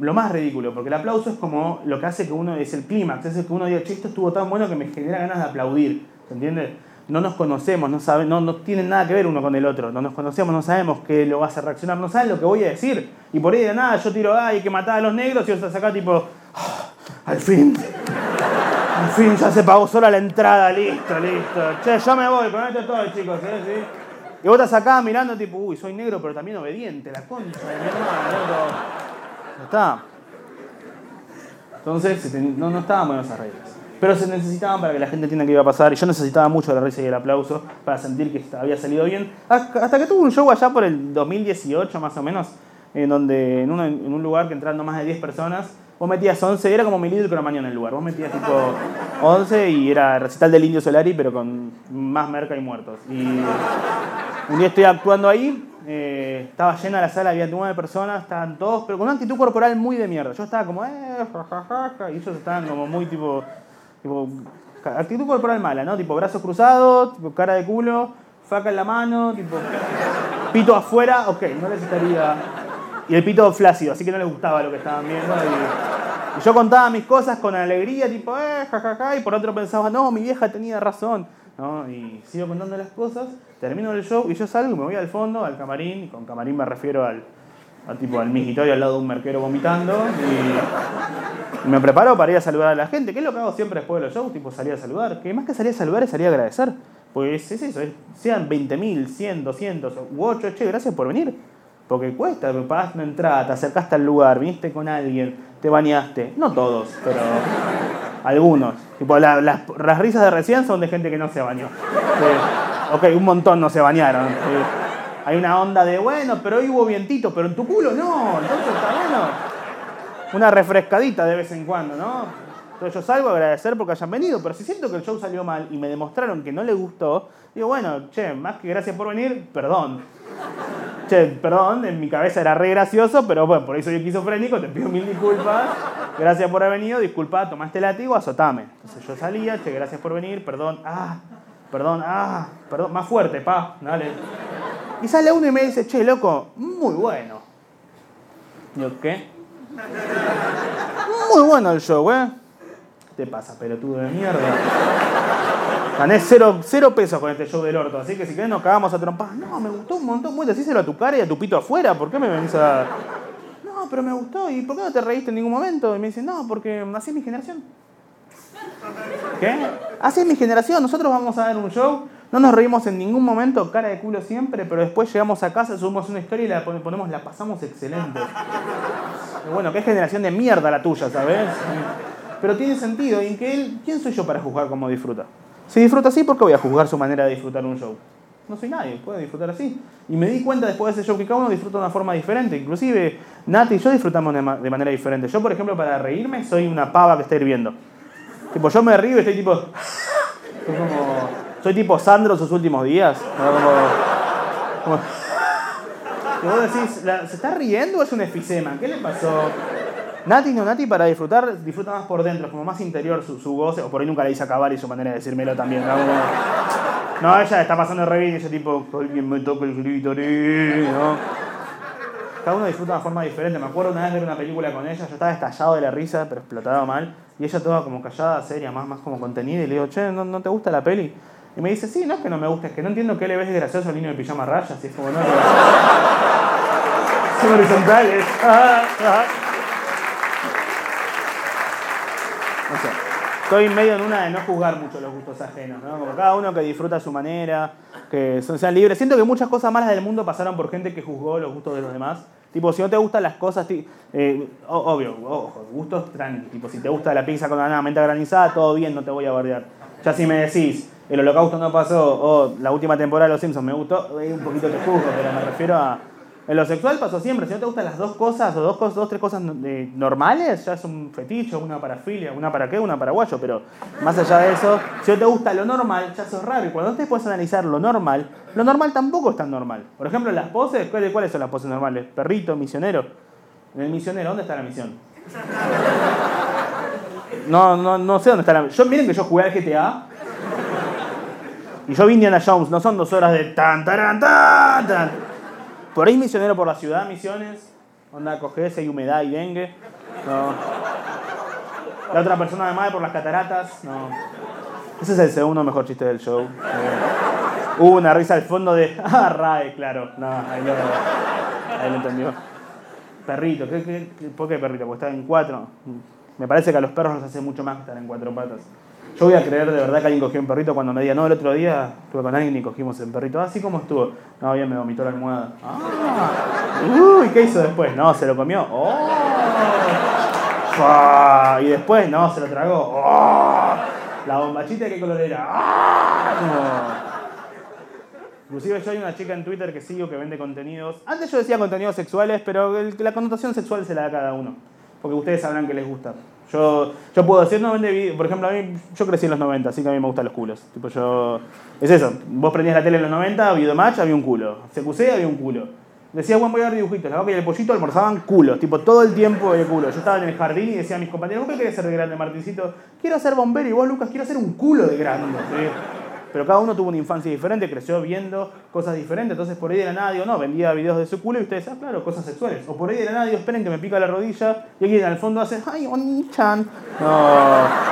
Lo más ridículo, porque el aplauso es como lo que hace que uno, es el clímax, el que uno diga, che, esto estuvo tan bueno que me genera ganas de aplaudir. ¿Se entiende? No nos conocemos, no, saben, no, no tienen nada que ver uno con el otro, no nos conocemos, no sabemos qué lo va a reaccionar, no saben lo que voy a decir. Y por ahí de nada yo tiro, ay, que matar a los negros y otros acá tipo, "Ah, al fin, al fin ya se pagó sola la entrada, listo, listo. Che, yo me voy, con esto estoy, chicos, ¿eh? ¿Sí? Y vos estás acá mirando tipo, uy, soy negro pero también obediente, la concha de mi hermano, está. Entonces, no, no estaban buenas esas reglas. Pero se necesitaban para que la gente entienda qué iba a pasar. Y yo necesitaba mucho la risa y el aplauso para sentir que había salido bien. Hasta que tuve un show allá por el 2018 más o menos, en donde en un, lugar que entraron no más de 10 personas, vos metías 11, era como mi litro cromañón en el lugar. Vos metías tipo 11 y era recital del Indio Solari, pero con más merca y muertos. Y un día estoy actuando ahí, eh, estaba llena la sala, había nueve personas, estaban todos, pero con una actitud corporal muy de mierda. Yo estaba como, eh, ja, ja, ja, ja, y ellos estaban como muy tipo, tipo, actitud corporal mala, ¿no? Tipo brazos cruzados, tipo cara de culo, faca en la mano, tipo, pito afuera, ok, no les estaría. Y el pito flácido, así que no les gustaba lo que estaban viendo. Y, y yo contaba mis cosas con alegría, tipo, eh, jajaja, y por otro pensaba, no, mi vieja tenía razón. ¿no? Y sigo contando las cosas, termino el show y yo salgo me voy al fondo, al camarín, con camarín me refiero al, al tipo al migitorio al lado de un merquero vomitando. Y, me preparo para ir a saludar a la gente, que es lo que hago siempre después de los shows, tipo salir a saludar. Que más que salir a saludar es salir a agradecer. Pues es eso, es- sean 20.000, 100, 200 u 8, che, gracias por venir. Porque cuesta, pagaste una entrada, te acercaste al lugar, viniste con alguien, te bañaste. No todos, pero algunos. Tipo, la- las, las risas de recién son de gente que no se bañó. Ok, un montón no se bañaron. sí. Hay una onda de, bueno, pero hoy hubo vientito, pero en tu culo no, entonces está bueno. Una refrescadita de vez en cuando, ¿no? Entonces yo salgo a agradecer porque hayan venido, pero si siento que el show salió mal y me demostraron que no le gustó, digo, bueno, che, más que gracias por venir, perdón. Che, perdón, en mi cabeza era re gracioso, pero bueno, por ahí soy esquizofrénico, te pido mil disculpas. Gracias por haber venido, disculpa, tomaste látigo, azotame. Entonces yo salía, che, gracias por venir, perdón, ah, perdón, ah, perdón, más fuerte, pa, dale. Y sale uno y me dice, che, loco, muy bueno. Digo, ¿qué? Muy bueno el show, ¿eh? ¿Qué te pasa, pelotudo de mierda? Gané cero, cero pesos con este show del orto, así que si querés nos cagamos a trompadas. No, me gustó un montón, vos decíselo a tu cara y a tu pito afuera, ¿por qué me venís a...? No, pero me gustó, ¿y por qué no te reíste en ningún momento? Y me dice, no, porque así es mi generación. ¿Qué? Así es mi generación, nosotros vamos a dar un show, no nos reímos en ningún momento, cara de culo siempre, pero después llegamos a casa, subimos una historia y la pon- ponemos, la pasamos excelente. Y bueno, qué generación de mierda la tuya, ¿sabes? Pero tiene sentido, en que él, ¿quién soy yo para juzgar cómo disfruta? Si disfruta así, ¿por qué voy a juzgar su manera de disfrutar un show? No soy nadie, puede disfrutar así. Y me di cuenta después de ese show que cada uno disfruta de una forma diferente. Inclusive, Nati y yo disfrutamos de manera diferente. Yo, por ejemplo, para reírme, soy una pava que está hirviendo. Tipo, yo me río y estoy tipo... Soy como... Soy tipo Sandro sus últimos días. Como... como- y vos decís, ¿la- ¿se está riendo o es un efisema? ¿Qué le pasó? Nati no, Nati para disfrutar, disfruta más por dentro, como más interior su, su goce, o por ahí nunca le hice acabar y su manera de decírmelo también. ¿no? No, ella está pasando re bien y ella tipo, alguien me toca el clítoris, ¿no? Cada uno disfruta de una forma diferente. Me acuerdo una vez ver una película con ella, yo estaba estallado de la risa, pero explotado mal, y ella toda como callada, seria, más, más como contenida, y le digo, che, ¿no, no te gusta la peli? Y me dice, sí, no es que no me gusta, es que no entiendo qué le ves gracioso al niño de pijama rayas, y es como, no, no. Son horizontales. Ah, ah. No sé. Estoy medio en una de no juzgar mucho los gustos ajenos, ¿no? Como cada uno que disfruta a su manera, que sean libres. Siento que muchas cosas malas del mundo pasaron por gente que juzgó los gustos de los demás. Tipo, si no te gustan las cosas, eh, obvio, ojo, gustos tranqui. Tipo, si te gusta la pizza con una menta granizada, todo bien, no te voy a bardear. Ya si me decís, el holocausto no pasó, o la última temporada de Los Simpsons me gustó, eh, un poquito te juzgo, pero me refiero a... En lo sexual pasó siempre, si no te gustan las dos cosas, o dos, cosas, dos tres cosas normales, ya es un fetiche, una parafilia, una para qué, una paraguayo, pero más allá de eso, si no te gusta lo normal, ya sos raro. Y cuando te puedes analizar lo normal, lo normal tampoco es tan normal. Por ejemplo, las poses, ¿cuáles son las poses normales? Perrito, misionero. En el misionero, ¿dónde está la misión? No, no, no sé dónde está la Yo miren que yo jugué al GTA. Y yo vi Indiana Jones, no son dos horas de tan, taran, tan, tan. Por ahí misionero por la ciudad, misiones. Onda, coges, hay humedad y dengue. No. La otra persona de madre por las cataratas. No. Ese es el segundo mejor chiste del show. Eh, Hubo una risa al fondo de. [laughs] Ah, Rae, claro. No, ahí lo, ahí lo entendió. Perrito, ¿qué, qué, por qué perrito? Porque está en cuatro. Me parece que a los perros los hace mucho más que estar en cuatro patas. Yo voy a creer de verdad que alguien cogió un perrito cuando me diga, no, el otro día estuve con alguien y cogimos el perrito. Así como estuvo. No, bien me vomitó la almohada. Ah, uy, ¿qué hizo después? No, se lo comió. Oh. Y después, no, se lo tragó. Oh. La bombachita, ¿qué color era? Ah, Inclusive yo hay una chica en Twitter que sigo que vende contenidos. Antes yo decía contenidos sexuales, pero la connotación sexual se la da cada uno. Porque ustedes sabrán que les gusta. Yo, yo puedo decir, no vende. Por ejemplo, a mí, yo crecí en los 90, así que a mí me gustan los culos. Tipo, yo. Es eso. Vos prendías la tele en los 90, Videomatch, había un culo. CQC, había un culo. Decía, bueno, voy a ver dibujitos. La vaca y el pollito almorzaban culos. Tipo, todo el tiempo de culo. Yo estaba en el jardín y decía a mis compañeros, ¿vos qué querés ser de grande, Martincito? Quiero ser bombero y vos, Lucas, quiero ser un culo de grande. ¿sí? Pero cada uno tuvo una infancia diferente, creció viendo cosas diferentes. Entonces, por ahí de la nada, no, vendía videos de su culo y ustedes, ah, claro, cosas sexuales. O por ahí de la nada, digo, esperen que me pica la rodilla y alguien al fondo hace, ay, Oni-chan. No.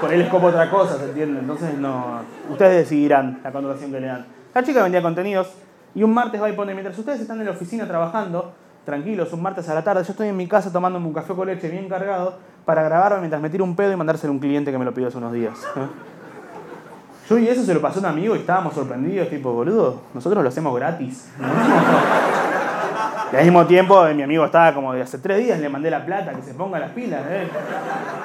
Por ahí les copo otra cosa, ¿se entiende? Entonces, no. Ustedes decidirán la connotación que le dan. La chica vendía contenidos y un martes va y pone, mientras ustedes están en la oficina trabajando, tranquilos, un martes a la tarde, yo estoy en mi casa tomándome un café con leche bien cargado para grabarme mientras me tiro un pedo y mandárselo a un cliente que me lo pidió hace unos días. [laughs] Yo y eso se lo pasó a un amigo y estábamos sorprendidos, tipo, boludo, nosotros lo hacemos gratis. [laughs] Y al mismo tiempo, eh, mi amigo estaba como de hace tres días, le mandé la plata, que se ponga las pilas, ¿eh?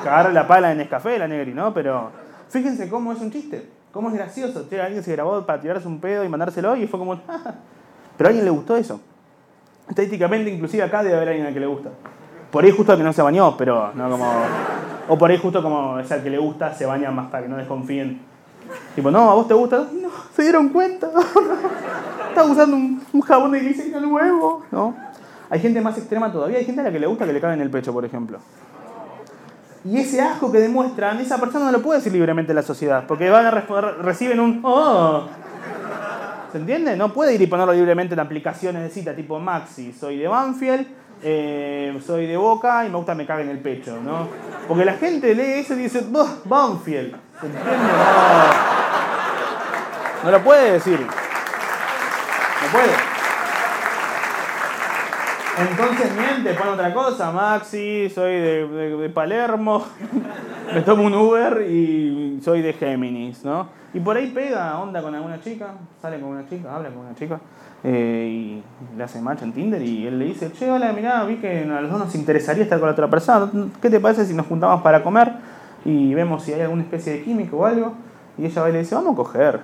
Que agarre la pala en Nescafé, la negri, ¿no? Pero fíjense cómo es un chiste, cómo es gracioso. Che, alguien se grabó para tirarse un pedo y mandárselo y fue como... Pero a alguien le gustó eso. Estadísticamente, inclusive acá debe haber alguien al que le gusta. Por ahí justo al que no se bañó, pero no como... O por ahí justo como es al que le gusta, se baña más para que no desconfíen. Tipo, no, ¿a vos te gusta? No, se dieron cuenta. [laughs] Estaba usando un, un jabón de glicerina nuevo. ¿No? Hay gente más extrema todavía. Hay gente a la que le gusta que le cabe en el pecho, por ejemplo. Y ese asco que demuestran, esa persona no lo puede decir libremente en la sociedad. Porque van a reciben un oh. ¿Se entiende? No puede ir y ponerlo libremente en aplicaciones de cita tipo Maxi. Soy de Banfield, eh, soy de Boca y me gusta me caga en el pecho, ¿no? Porque la gente lee eso y dice, "Buh, Banfield. ¿Se entiende? No, no lo puede decir. No puede. Entonces miente, pone otra cosa. Maxi, soy de- de Palermo, [laughs] me tomo un Uber y soy de Géminis, ¿no? Y por ahí pega onda con alguna chica, sale con una chica, habla con una chica eh, y le hace match en Tinder y él le dice, che, hola, mirá, vi que a los dos nos interesaría estar con la otra persona. ¿Qué te parece si nos juntamos para comer y vemos si hay alguna especie de químico o algo? Y ella va y le dice, vamos a coger.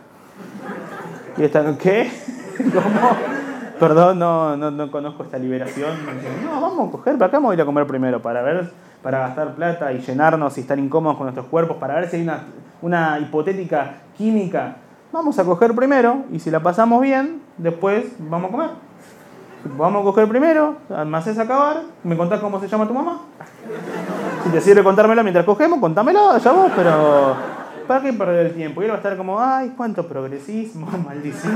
Y está, ¿qué? [laughs] ¿Cómo? Perdón, no, no, no conozco esta liberación. No, vamos a coger, pero acá vamos a ir a comer primero para ver, para gastar plata y llenarnos y estar incómodos con nuestros cuerpos, para ver si hay una, una hipotética química. Vamos a coger primero y si la pasamos bien, después vamos a comer. Vamos a coger primero, me haces acabar, me contás cómo se llama tu mamá. Si te sirve contármelo mientras cogemos, contámelo, ya vos, pero ¿para qué perder el tiempo? Y él va a estar como, ay, cuánto progresismo, [laughs] maldición.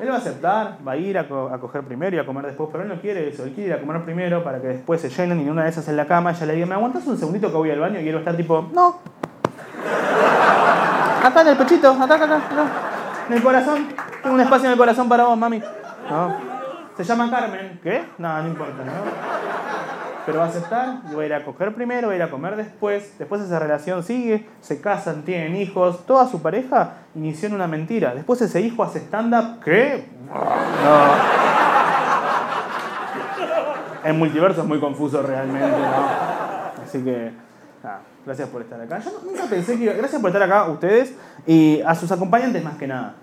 Él va a aceptar, va a ir a, a coger primero y a comer después, pero él no quiere eso, él quiere ir a comer primero para que después se llenen y una de esas en la cama ella le diga, ¿me aguantas un segundito que voy al baño? Y él va a estar tipo, no. Acá en el pechito, acá, acá, acá. En el corazón. Tengo un espacio en el corazón para vos, mami. Se llama Carmen. ¿Qué? No, no importa, ¿no? Pero va a aceptar y va a ir a coger primero, va a ir a comer después. Después esa relación sigue, se casan, tienen hijos. Toda su pareja inició en una mentira. Después ese hijo hace stand-up. ¿Qué? No. El multiverso es muy confuso realmente, ¿no? Así que, gracias por estar acá. Yo nunca pensé que iba- Gracias por estar acá, ustedes, y a sus acompañantes más que nada.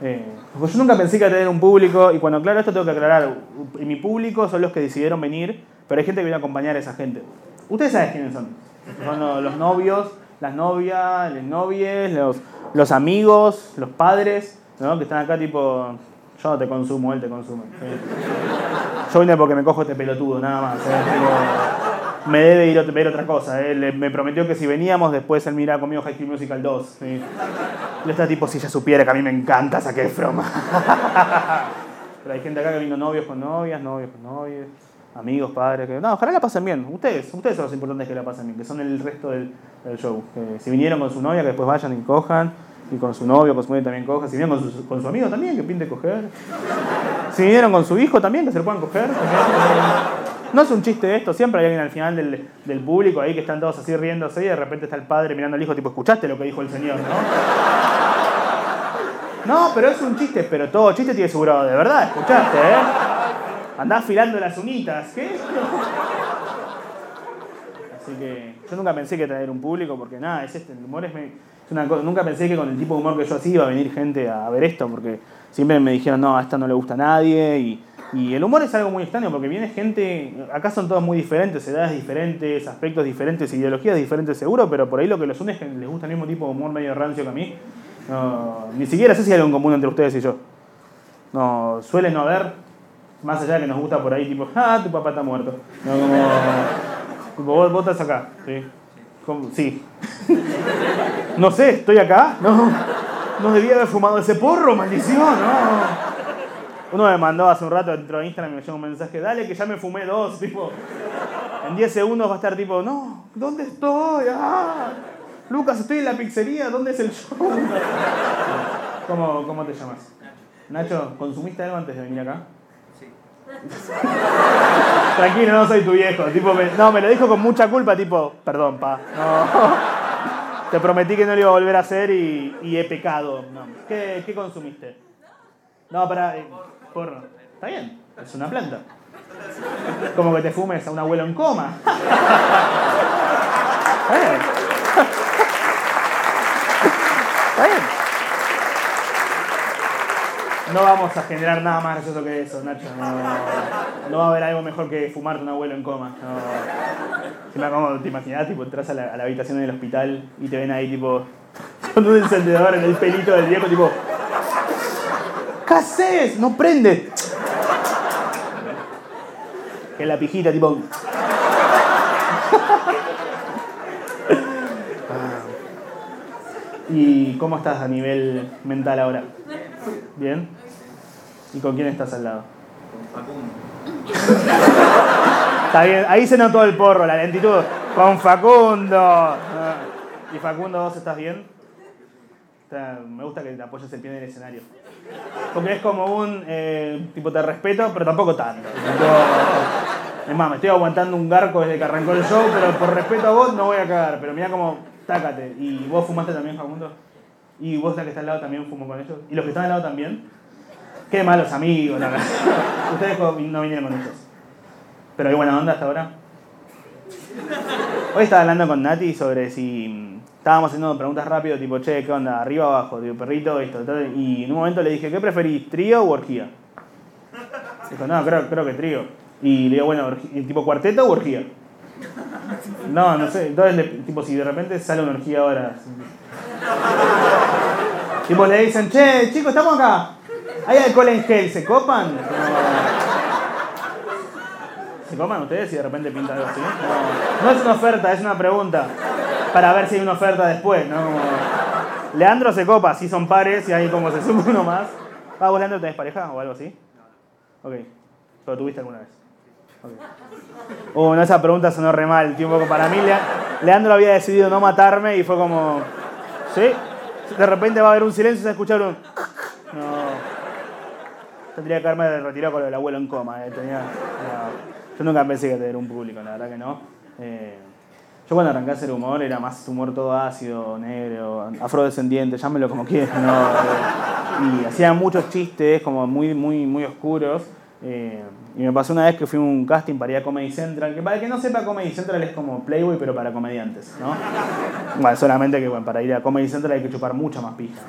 Eh, porque yo nunca pensé que iba a tener un público, y cuando aclaro esto tengo que aclarar, y mi público son los que decidieron venir, pero hay gente que viene a acompañar a esa gente. Ustedes saben quiénes son. Son los, novios, las novias, las novies, los, los amigos, los padres, ¿no? que están acá tipo, yo no te consumo, él te consume. ¿sí? Yo vine porque me cojo este pelotudo, nada más. ¿eh? Me debe ir a ver otra cosa. ¿eh? Le- me prometió que si veníamos, después él mira conmigo High School Musical 2. ¿sí? Está tipo, si ella supiera que a mí me encanta Zac Efron. [laughs] Pero hay gente acá que vino novios con novias, novios con novios, amigos, padres. Que... No, ojalá la pasen bien. Ustedes, ustedes son los importantes que la pasen bien, que son el resto del, del show. Que si vinieron con su novia, que después vayan y cojan. Y con su novio, con su novia también cojan. Si vinieron con su, con su amigo también, que pinte coger. Si vinieron con su hijo también, que se lo puedan coger. No es un chiste esto, siempre hay alguien al final del, del público ahí que están todos así riéndose y de repente está el padre mirando al hijo, tipo, ¿escuchaste lo que dijo el señor, no? No, pero es un chiste, pero todo chiste tiene su grado, de verdad, escuchaste, ¿eh? Andás filando las unitas, ¿qué? Así que yo nunca pensé que traer un público, porque nada, es este, el humor es una cosa, nunca pensé que con el tipo de humor que yo hacía iba a venir gente a ver esto, porque siempre me dijeron, no, a esta no le gusta a nadie, y, y el humor es algo muy extraño, porque viene gente, acá son todos muy diferentes, edades diferentes, aspectos diferentes, ideologías diferentes seguro, pero por ahí lo que los une es que les gusta el mismo tipo de humor medio rancio que a mí. Ni siquiera sé si hay algo en común entre ustedes y yo. No, suele no haber, más allá de que nos gusta por ahí, tipo, ah, tu papá está muerto. No, como, vos, vos estás acá, ¿sí? Sí. [laughs] No sé, ¿estoy acá? No, no debía haber fumado ese porro, maldición, no. Uno me mandó hace un rato dentro de Instagram y me llegó un mensaje, dale que ya me fumé dos, tipo, en 10 segundos va a estar tipo, no, ¿dónde estoy? Ah, Lucas, estoy en la pizzería, ¿dónde es el show? ¿Cómo, cómo te llamas? Nacho, ¿consumiste algo antes de venir acá? Sí. [laughs] Tranquilo, no soy tu viejo. Tipo, me- no, me lo dijo con mucha culpa, tipo, perdón, pa. No. [laughs] Te prometí que no lo iba a volver a hacer y, y he pecado. No. ¿Qué, qué consumiste? No, para. eh, Está bien, es una planta. Como que te fumes a un abuelo en coma. Está bien. Está bien. No vamos a generar nada más gracioso que eso, Nacho. No, no va a haber algo mejor que fumarte un abuelo en coma. No. Si me te imaginas, tipo, entras a la, a la habitación del hospital y te ven ahí, tipo, [laughs] con un encendedor en el pelito del viejo, tipo, ¿qué haces? No prende. Que la pijita, tipo. Ah. ¿Y cómo estás a nivel mental ahora? ¿Bien? ¿Y con quién estás al lado? Con Facundo. Está bien, ahí se notó el porro, la lentitud. Con Facundo. Ah. ¿Y Facundo, vos estás bien? Está- me gusta que te apoyes el pie en el escenario. Porque es como un, eh, tipo, te respeto, pero tampoco tanto. Es más, me estoy aguantando un garco desde que arrancó el show, pero por respeto a vos no voy a cagar. Pero mira como, tácate. ¿Y vos fumaste también, Facundo? ¿Y vos la que está al lado también fumó con ellos? ¿Y los que están al lado también? Qué malos amigos, la verdad. Ustedes no vinieron con ellos. Pero hay buena onda hasta ahora. Hoy estaba hablando con Nati sobre si estábamos haciendo preguntas rápido, tipo, che, ¿qué onda? ¿Arriba o abajo? Digo, perrito, esto, tal. Y en un momento le dije, ¿qué preferís? ¿Trío o orgía? Dijo, no, creo, creo que trío. Y le digo, bueno, ¿tipo cuarteto o orgía? No, no sé. Entonces, tipo, si de repente sale una orgía ahora. Tipo, le dicen, che, chicos, estamos acá. ¿Hay alcohol en gel? ¿Se copan? ¿Se coman ustedes si de repente pinta algo así? No es una oferta, es una pregunta. Para ver si hay una oferta después, ¿no? Leandro se copa, si son pares y ahí como se sube uno más. Ah, ¿vos Leandro tenés pareja o algo así? Ok. ¿Lo tuviste alguna vez? Ok. Uh, no, esa pregunta sonó re mal. tío, un para mí, Lea- Leandro había decidido no matarme y fue como. ¿Sí? De repente va a haber un silencio y se va a escuchar un. No. Tendría que haberme retirado con el abuelo en coma. eh, tenía- no. Yo nunca pensé que tener un público, la verdad que no. Eh, yo cuando arranqué a hacer humor era más humor todo ácido, negro, afrodescendiente, llámelo como quieras. ¿no? [laughs] Y hacía muchos chistes como muy, muy, muy oscuros. Eh, y me pasó una vez que fui a un casting para ir a Comedy Central, que para el que no sepa, Comedy Central es como Playboy, pero para comediantes, ¿no? Bueno, solamente que bueno, para ir a Comedy Central hay que chupar mucha más pija.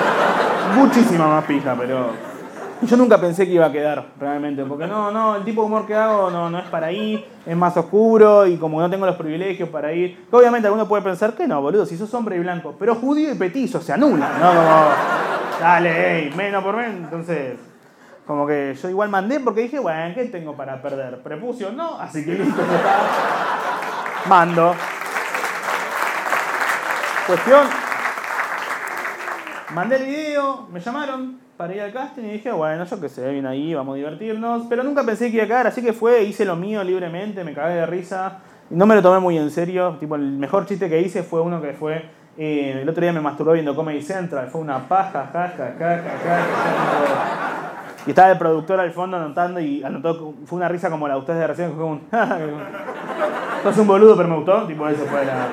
[laughs] Muchísima más pija, pero yo nunca pensé que iba a quedar, realmente, porque no, no, el tipo de humor que hago no, no es para ir, es más oscuro y como no tengo los privilegios para ir. que obviamente alguno puede pensar que no, boludo, si sos hombre y blanco, pero judío y petizo se anula, ¿no? Como, dale, ey, menos por menos, entonces. Como que yo igual mandé porque dije, bueno, ¿qué tengo para perder? Prepucio, no, así que listo. Mando. Cuestión. Mandé el video, me llamaron para ir al casting y dije, bueno, yo qué sé, bien ahí, vamos a divertirnos. Pero nunca pensé que iba a caer, así que fue, hice lo mío libremente, me cagué de risa. No me lo tomé muy en serio. Tipo, el mejor chiste que hice fue uno que fue. eh, el otro día me masturbó viendo Comedy Central, fue una paja, ja, ja, ja, ja, ja, ja. Y estaba el productor al fondo anotando y anotó, fue una risa como la de ustedes de recién, fue un. Un boludo, pero me gustó. Tipo, eso fue la,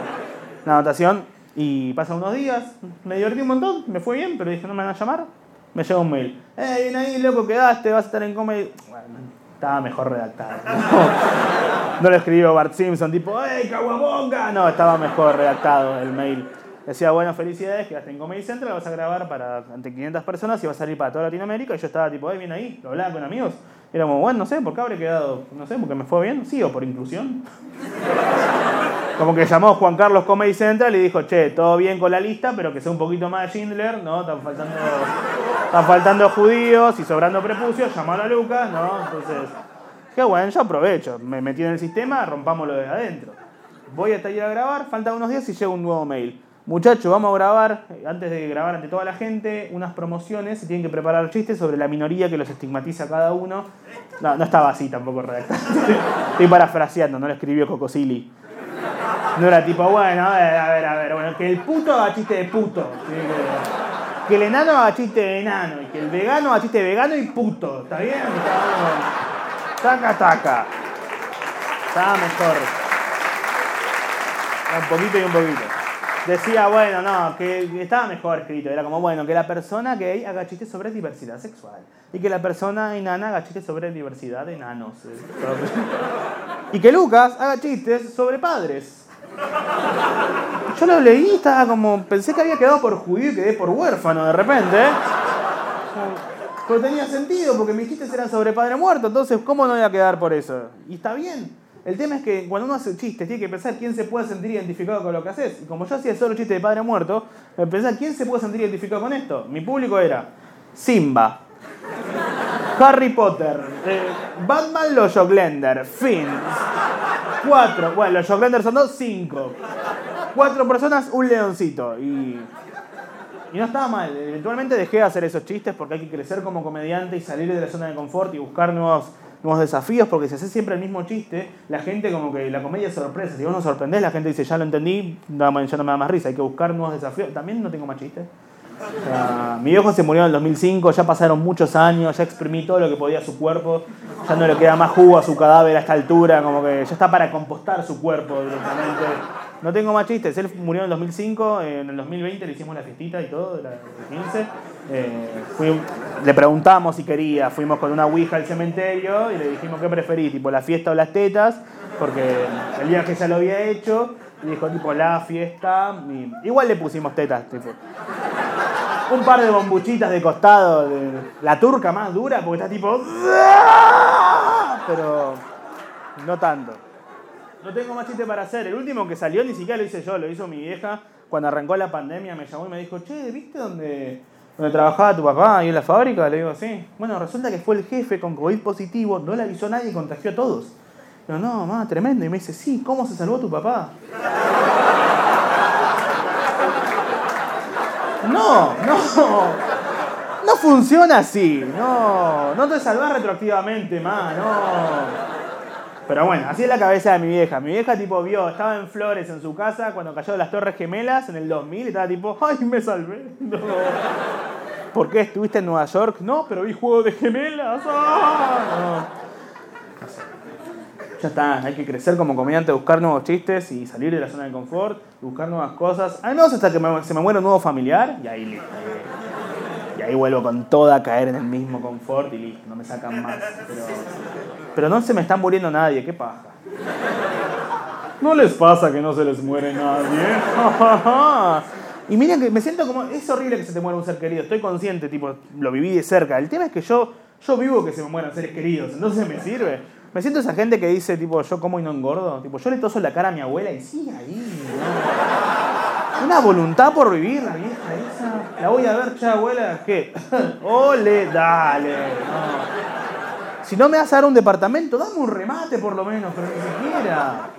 la anotación. Y pasan unos días, me divertí un montón, me fue bien, pero dije, no me van a llamar. Me llega un mail. Eh, bien ahí, loco, quedaste, vas a estar en comedy. Bueno, estaba mejor redactado. No, [laughs] no lo escribió Bart Simpson, tipo, ¡Ey, caguabonga! No, estaba mejor redactado el mail. Decía, bueno, felicidades, quedaste en Comedy Central, vas a grabar para ante 500 personas y va a salir para toda Latinoamérica. Y yo estaba tipo, ¡ay, bien ahí! Lo hablaba con amigos. Y era como, bueno, no sé, ¿por qué habré quedado? No sé, porque me fue bien. Sí, o por inclusión. [laughs] Como que llamó Juan Carlos Comedy Central y dijo, che, todo bien con la lista, pero que sea un poquito más de Schindler, ¿no? Están faltando, están faltando judíos y sobrando prepucios, llamó a Lucas, ¿no? Entonces, qué bueno, yo aprovecho, me metí en el sistema, rompámoslo desde adentro. Voy hasta ir a grabar, faltan unos días y llega un nuevo mail. Muchachos, vamos a grabar, eh, antes de grabar ante toda la gente, unas promociones y tienen que preparar chistes sobre la minoría que los estigmatiza cada uno. No, no estaba así tampoco redactado. [laughs] Estoy parafraseando, no lo escribió Cocosili. No era tipo, bueno, a ver, a ver, a ver, bueno, que el puto haga de puto. Que, el enano haga chiste de enano y que el vegano haga de vegano y puto. ¿Está bien? Está. Taca, taca. Estaba mejor. Un poquito y un poquito. Decía, bueno, no, que estaba mejor escrito. Era como, bueno, que la persona gay haga chistes sobre diversidad sexual. Y que la persona enana haga chistes sobre diversidad de enanos. [laughs] Y que Lucas haga chistes sobre padres. Yo lo leí estaba como. Pensé que había quedado por judío y quedé por huérfano de repente. Pero tenía sentido porque mis chistes eran sobre padre muerto, entonces, ¿cómo no voy a quedar por eso? Y está bien. El tema es que cuando uno hace chistes, tiene que pensar quién se puede sentir identificado con lo que haces. Y como yo hacía solo chistes de padre muerto, me quién se puede sentir identificado con esto. Mi público era Simba, Harry Potter, eh, Batman, los Joclender, Finn. Cuatro, bueno, los Joclender son dos, cinco. Cuatro personas, un leoncito. Y, y no estaba mal. Eventualmente dejé de hacer esos chistes porque hay que crecer como comediante y salir de la zona de confort y buscar nuevos, nuevos desafíos. Porque si haces siempre el mismo chiste, la gente como que la comedia es sorpresa. Si vos no sorprendés, la gente dice, ya lo entendí, no, ya no me da más risa. Hay que buscar nuevos desafíos. También no tengo más chistes. O sea, [laughs] mi viejo se murió en el 2005, ya pasaron muchos años, ya exprimí todo lo que podía su cuerpo, ya no le queda más jugo a su cadáver a esta altura, como que ya está para compostar su cuerpo directamente. No tengo más chistes, él murió en el 2005, en el 2020 le hicimos la fiestita y todo, de la de 15. Eh, le preguntamos si quería, fuimos con una ouija al cementerio y le dijimos qué preferís, tipo la fiesta o las tetas, porque el día que ya lo había hecho, y dijo tipo la fiesta, igual le pusimos tetas, tipo un par de bombuchitas de costado, la turca más dura, porque está tipo. Pero no tanto. No tengo más chiste para hacer. El último que salió ni siquiera lo hice yo, lo hizo mi vieja. Cuando arrancó la pandemia me llamó y me dijo, che, ¿viste dónde, dónde trabajaba tu papá ahí en la fábrica? Le digo, sí. Bueno, resulta que fue el jefe con COVID positivo, no le avisó a nadie y contagió a todos. Pero no, mamá, tremendo. Y me dice, sí, ¿cómo se salvó tu papá? [laughs] No, no. No funciona así. No, no te salvás retroactivamente, más, no. Pero bueno, así es la cabeza de mi vieja. Mi vieja tipo vio, estaba en Flores en su casa cuando cayó las Torres Gemelas en el 2000 y estaba tipo, ay, me salvé. No. ¿Por qué estuviste en Nueva York? No, pero vi Juego de Gemelas. ¡Ah! Ya está, hay que crecer como comediante, buscar nuevos chistes y salir de la zona de confort, buscar nuevas cosas. Al menos hasta que se me muera un nuevo familiar y ahí listo. Ahí vuelvo con toda a caer en el mismo confort y listo, no me sacan más. Pero, pero no se me está muriendo nadie, qué paja. No les pasa que no se les muere nadie. [laughs] y miren que me siento como. Es horrible que se te muera un ser querido. Estoy consciente, tipo, lo viví de cerca. El tema es que yo, yo vivo que se me mueran seres queridos. Entonces me sirve. Me siento esa gente que dice, tipo, yo como y no engordo. Tipo, yo le toso la cara a mi abuela y sigue ahí. ¿no? Una voluntad por vivir, la vieja esa. La voy a ver, che, abuela, ¿qué? [laughs] Ole, dale. Si no me vas a dar un departamento, dame un remate por lo menos, pero ni siquiera.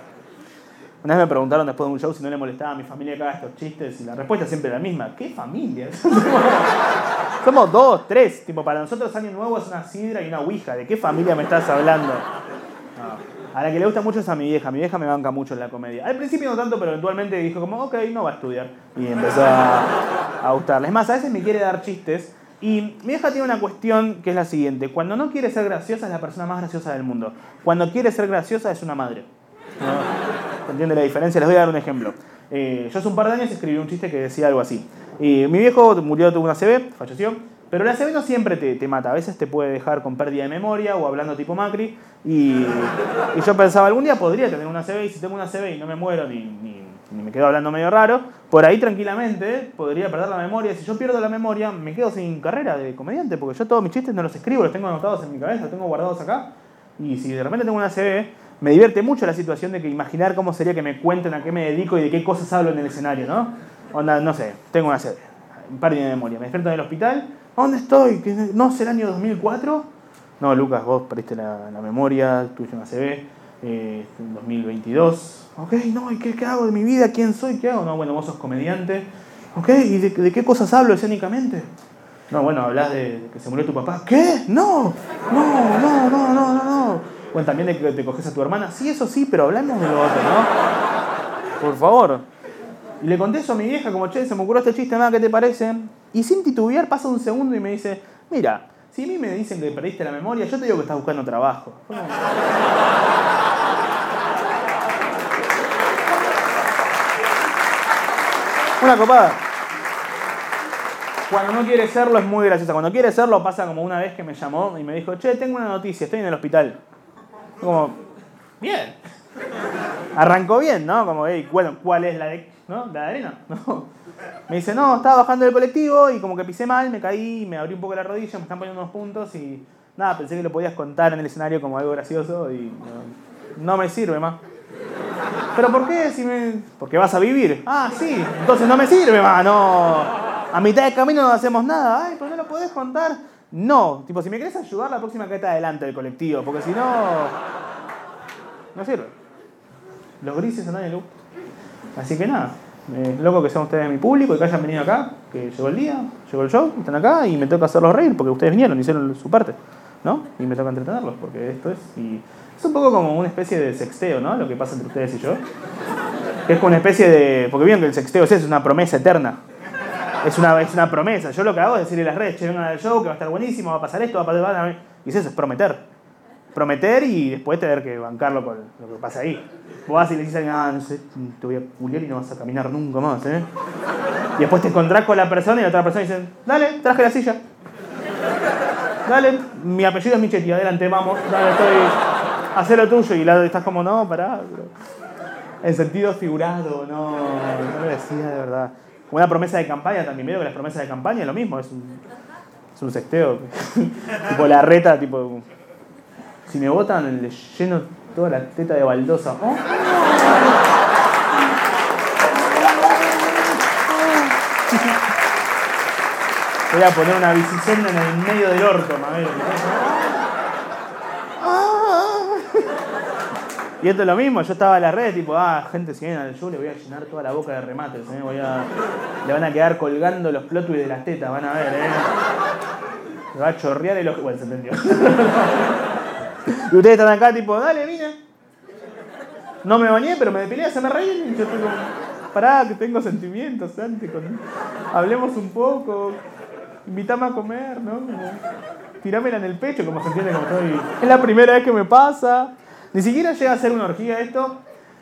Una vez me preguntaron después de un show si no le molestaba a mi familia que haga estos chistes y la respuesta siempre era la misma. ¿Qué familia? [laughs] Somos dos, tres. Tipo, para nosotros Año Nuevo es una sidra y una ouija. ¿De qué familia me estás hablando? No. A la que le gusta mucho es a mi vieja. Mi vieja me banca mucho en la comedia. Al principio no tanto, pero eventualmente dijo como, ok, no va a estudiar. Y empezó a, a gustarle. Es más, a veces me quiere dar chistes. Y mi vieja tiene una cuestión que es la siguiente. Cuando no quiere ser graciosa es la persona más graciosa del mundo. Cuando quiere ser graciosa es una madre. ¿No? ¿Se entiende la diferencia? Les voy a dar un ejemplo. Eh, yo hace un par de años escribí un chiste que decía algo así. Y mi viejo murió, tuvo una CB, falleció. Pero la CB no siempre te, te mata. A veces te puede dejar con pérdida de memoria o hablando tipo Macri. Y, y yo pensaba, algún día podría tener una CB y si tengo una CB y no me muero ni, ni, ni me quedo hablando medio raro, por ahí tranquilamente podría perder la memoria. Si yo pierdo la memoria, me quedo sin carrera de comediante, porque yo todos mis chistes no los escribo, los tengo anotados en mi cabeza, los tengo guardados acá. Y si de repente tengo una CB, me divierte mucho la situación de que imaginar cómo sería que me cuenten a qué me dedico y de qué cosas hablo en el escenario, ¿no? Onda, no sé, tengo una CB, pérdida de memoria, me despierto en el hospital, ¿dónde estoy? ¿Que ¿No será el año 2004? No, Lucas, vos perdiste la, la memoria, tuviste una CB, eh, en 2022. Ok, no, ¿y qué, qué, hago de mi vida? ¿Quién soy? ¿Qué hago? No, bueno, vos sos comediante. Ok, ¿y de, de qué cosas hablo escénicamente? No, bueno, hablas de que se murió tu papá. ¿Qué? No, no, no, no, no, no, no. Bueno, también de que te coges a tu hermana. Sí, eso sí, pero hablemos de lo otro, ¿no? Por favor. Y le conté eso a mi vieja, como, che, se me ocurrió este chiste, nada, ¿qué te parece? Y sin titubear pasa un segundo y me dice, mira, si a mí me dicen que perdiste la memoria, yo te digo que estás buscando trabajo. Una copada. Cuando no quiere serlo es muy graciosa. Cuando quiere serlo pasa como una vez que me llamó y me dijo, che, tengo una noticia, estoy en el hospital. Como, bien. Arrancó bien, ¿no? Como, hey, bueno, ¿cuál es la de, ¿no? ¿La arena? [laughs] No. Me dice, no, estaba bajando del colectivo y como que pisé mal, me caí, me abrí un poco la rodilla, me están poniendo unos puntos y nada, pensé que lo podías contar en el escenario como algo gracioso y no, no me sirve más. ¿Pero por qué? Si me... Porque vas a vivir. Ah, sí, entonces no me sirve más, no. A mitad de camino no hacemos nada. Ay, pero no lo podés contar. No, tipo, si me querés ayudar, la próxima que está adelante del colectivo, porque si no. No sirve. Los grises andan en loop. Así que nada. Eh, loco que sean ustedes mi público y que hayan venido acá, que llegó el día, llegó el show, están acá y me toca hacerlos reír porque ustedes vinieron, hicieron su parte, ¿no? Y me toca entretenerlos porque esto es. Y es un poco como una especie de sexteo, ¿no? Lo que pasa entre ustedes y yo. Es como una especie de. Porque vieron que el sexteo es eso, es una promesa eterna. Es una, es una promesa. Yo lo que hago es decirle a las redes, che, vengan al show, que va a estar buenísimo, va a pasar esto, va a pasar. Va a... Y es eso, es prometer. Prometer y después tener que bancarlo con lo que pasa ahí. Vos vas y le dices ah, no sé, te voy a puliar y no vas a caminar nunca más, ¿eh? Y después te encontrás con la persona y la otra persona dice, dale, traje la silla. Dale, mi apellido es Michetti, adelante, vamos, dale, estoy. Haz lo tuyo. Y la estás como, no, pará. En sentido figurado, no, no lo decía de verdad. Una promesa de campaña también, veo que las promesas de campaña es lo mismo, es un, es un sexteo. [laughs] tipo la reta, tipo. Si me votan, le lleno toda la teta de baldosa. ¿Oh? Voy a poner una bicicenda en el medio del orto, Mabel. Y esto es lo mismo, yo estaba en la red, tipo, ah, gente, si vienen al show le voy a llenar toda la boca de remates, ¿eh? voy a, le van a quedar colgando los plot de las tetas, van a ver, ¿eh? Le va a chorrear el ojo. Bueno, se entendió. Y ustedes están acá, tipo, dale, vine. No me bañé, pero me depilé, se me reí. Yo estoy como, pará, que tengo sentimientos, Santi. Con... Hablemos un poco. Invítame a comer, ¿no? Como, tirámela en el pecho, como se entiende, como estoy. Es la primera vez que me pasa. Ni siquiera llega a ser una orgía esto,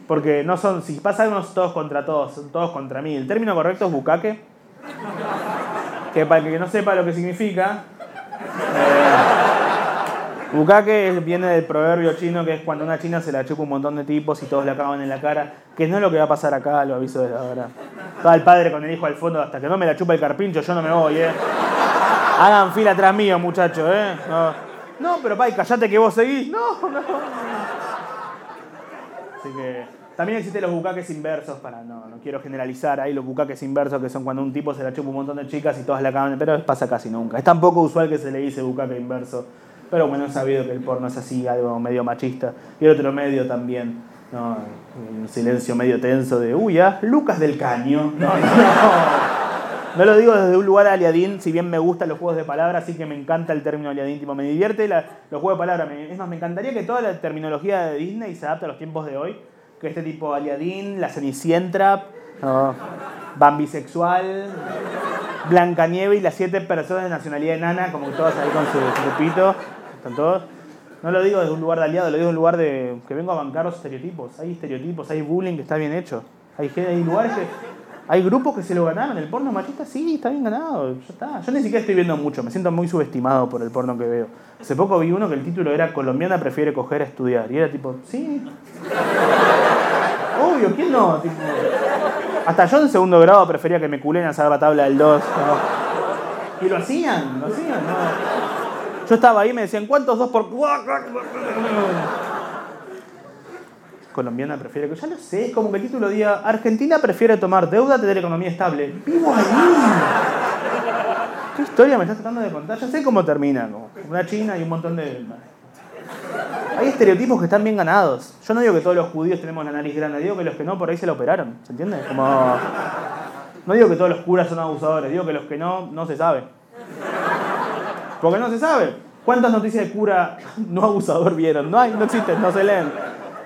porque no son, si pasa unos todos contra todos, son todos contra mí. El término correcto es bucaque, que para el que no sepa lo que significa, eh, bucaque viene del proverbio chino que es cuando una china se la chupa un montón de tipos y todos le acaban en la cara, que no es lo que va a pasar acá, lo aviso desde ahora. Estaba el padre con el hijo al fondo, hasta que no me la chupa el carpincho, yo no me voy, eh. Hagan fila atrás mío, muchachos, eh. No, pero pai, callate que vos seguís. No, no. Así que también existen los bucaques inversos, para no, no quiero generalizar, hay los bucaques inversos que son cuando un tipo se la chupa un montón de chicas y todas la acaban, pero pasa casi nunca. Es tan poco usual que se le dice bucaque inverso, pero bueno, he sabido que el porno es así, algo medio machista, y el otro medio también. No, un silencio medio tenso de, uy, ah, Lucas del Caño. No, no, no. Lo digo desde un lugar aliadín, si bien me gustan los juegos de palabras, sí que me encanta el término aliadín, tipo, me divierte los juegos de palabras. Es más, me encantaría que toda la terminología de Disney se adapte a los tiempos de hoy. Que este tipo aliadín, la cenicienta, no, bambisexual, Blancanieve y las siete personas de nacionalidad enana, como todas ahí con su grupito. No lo digo desde un lugar de aliado, lo digo desde un lugar de que vengo a bancar los estereotipos. Hay estereotipos, hay bullying que está bien hecho. Hay, hay lugares. Hay grupos que se lo ganaron. El porno machista sí, está bien ganado. Yo ni siquiera estoy viendo mucho, me siento muy subestimado por el porno que veo. Hace poco vi uno que el título era Colombiana prefiere coger a estudiar. Y era tipo, sí. Obvio, ¿quién no? Tipo, hasta yo en segundo grado prefería que me culen a saber la tabla del 2. ¿no? Y lo hacían, lo hacían, ¿no? Yo estaba ahí y me decían, ¿cuántos dos por...? Colombiana prefiere que... Ya lo sé, como que el título diga, Argentina prefiere tomar deuda a tener economía estable. ¡Vivo ahí! ¿Qué historia me estás tratando de contar? Ya sé cómo termina, como una china y un montón de... Hay estereotipos que están bien ganados. Yo no digo que todos los judíos tenemos la nariz grande, digo que los que no por ahí se la operaron, ¿se entiende? Como... No digo que todos los curas son abusadores, digo que los que no, no se sabe. Porque no se sabe. ¿Cuántas noticias de cura [laughs] no abusador vieron? No hay, no existen, no se leen.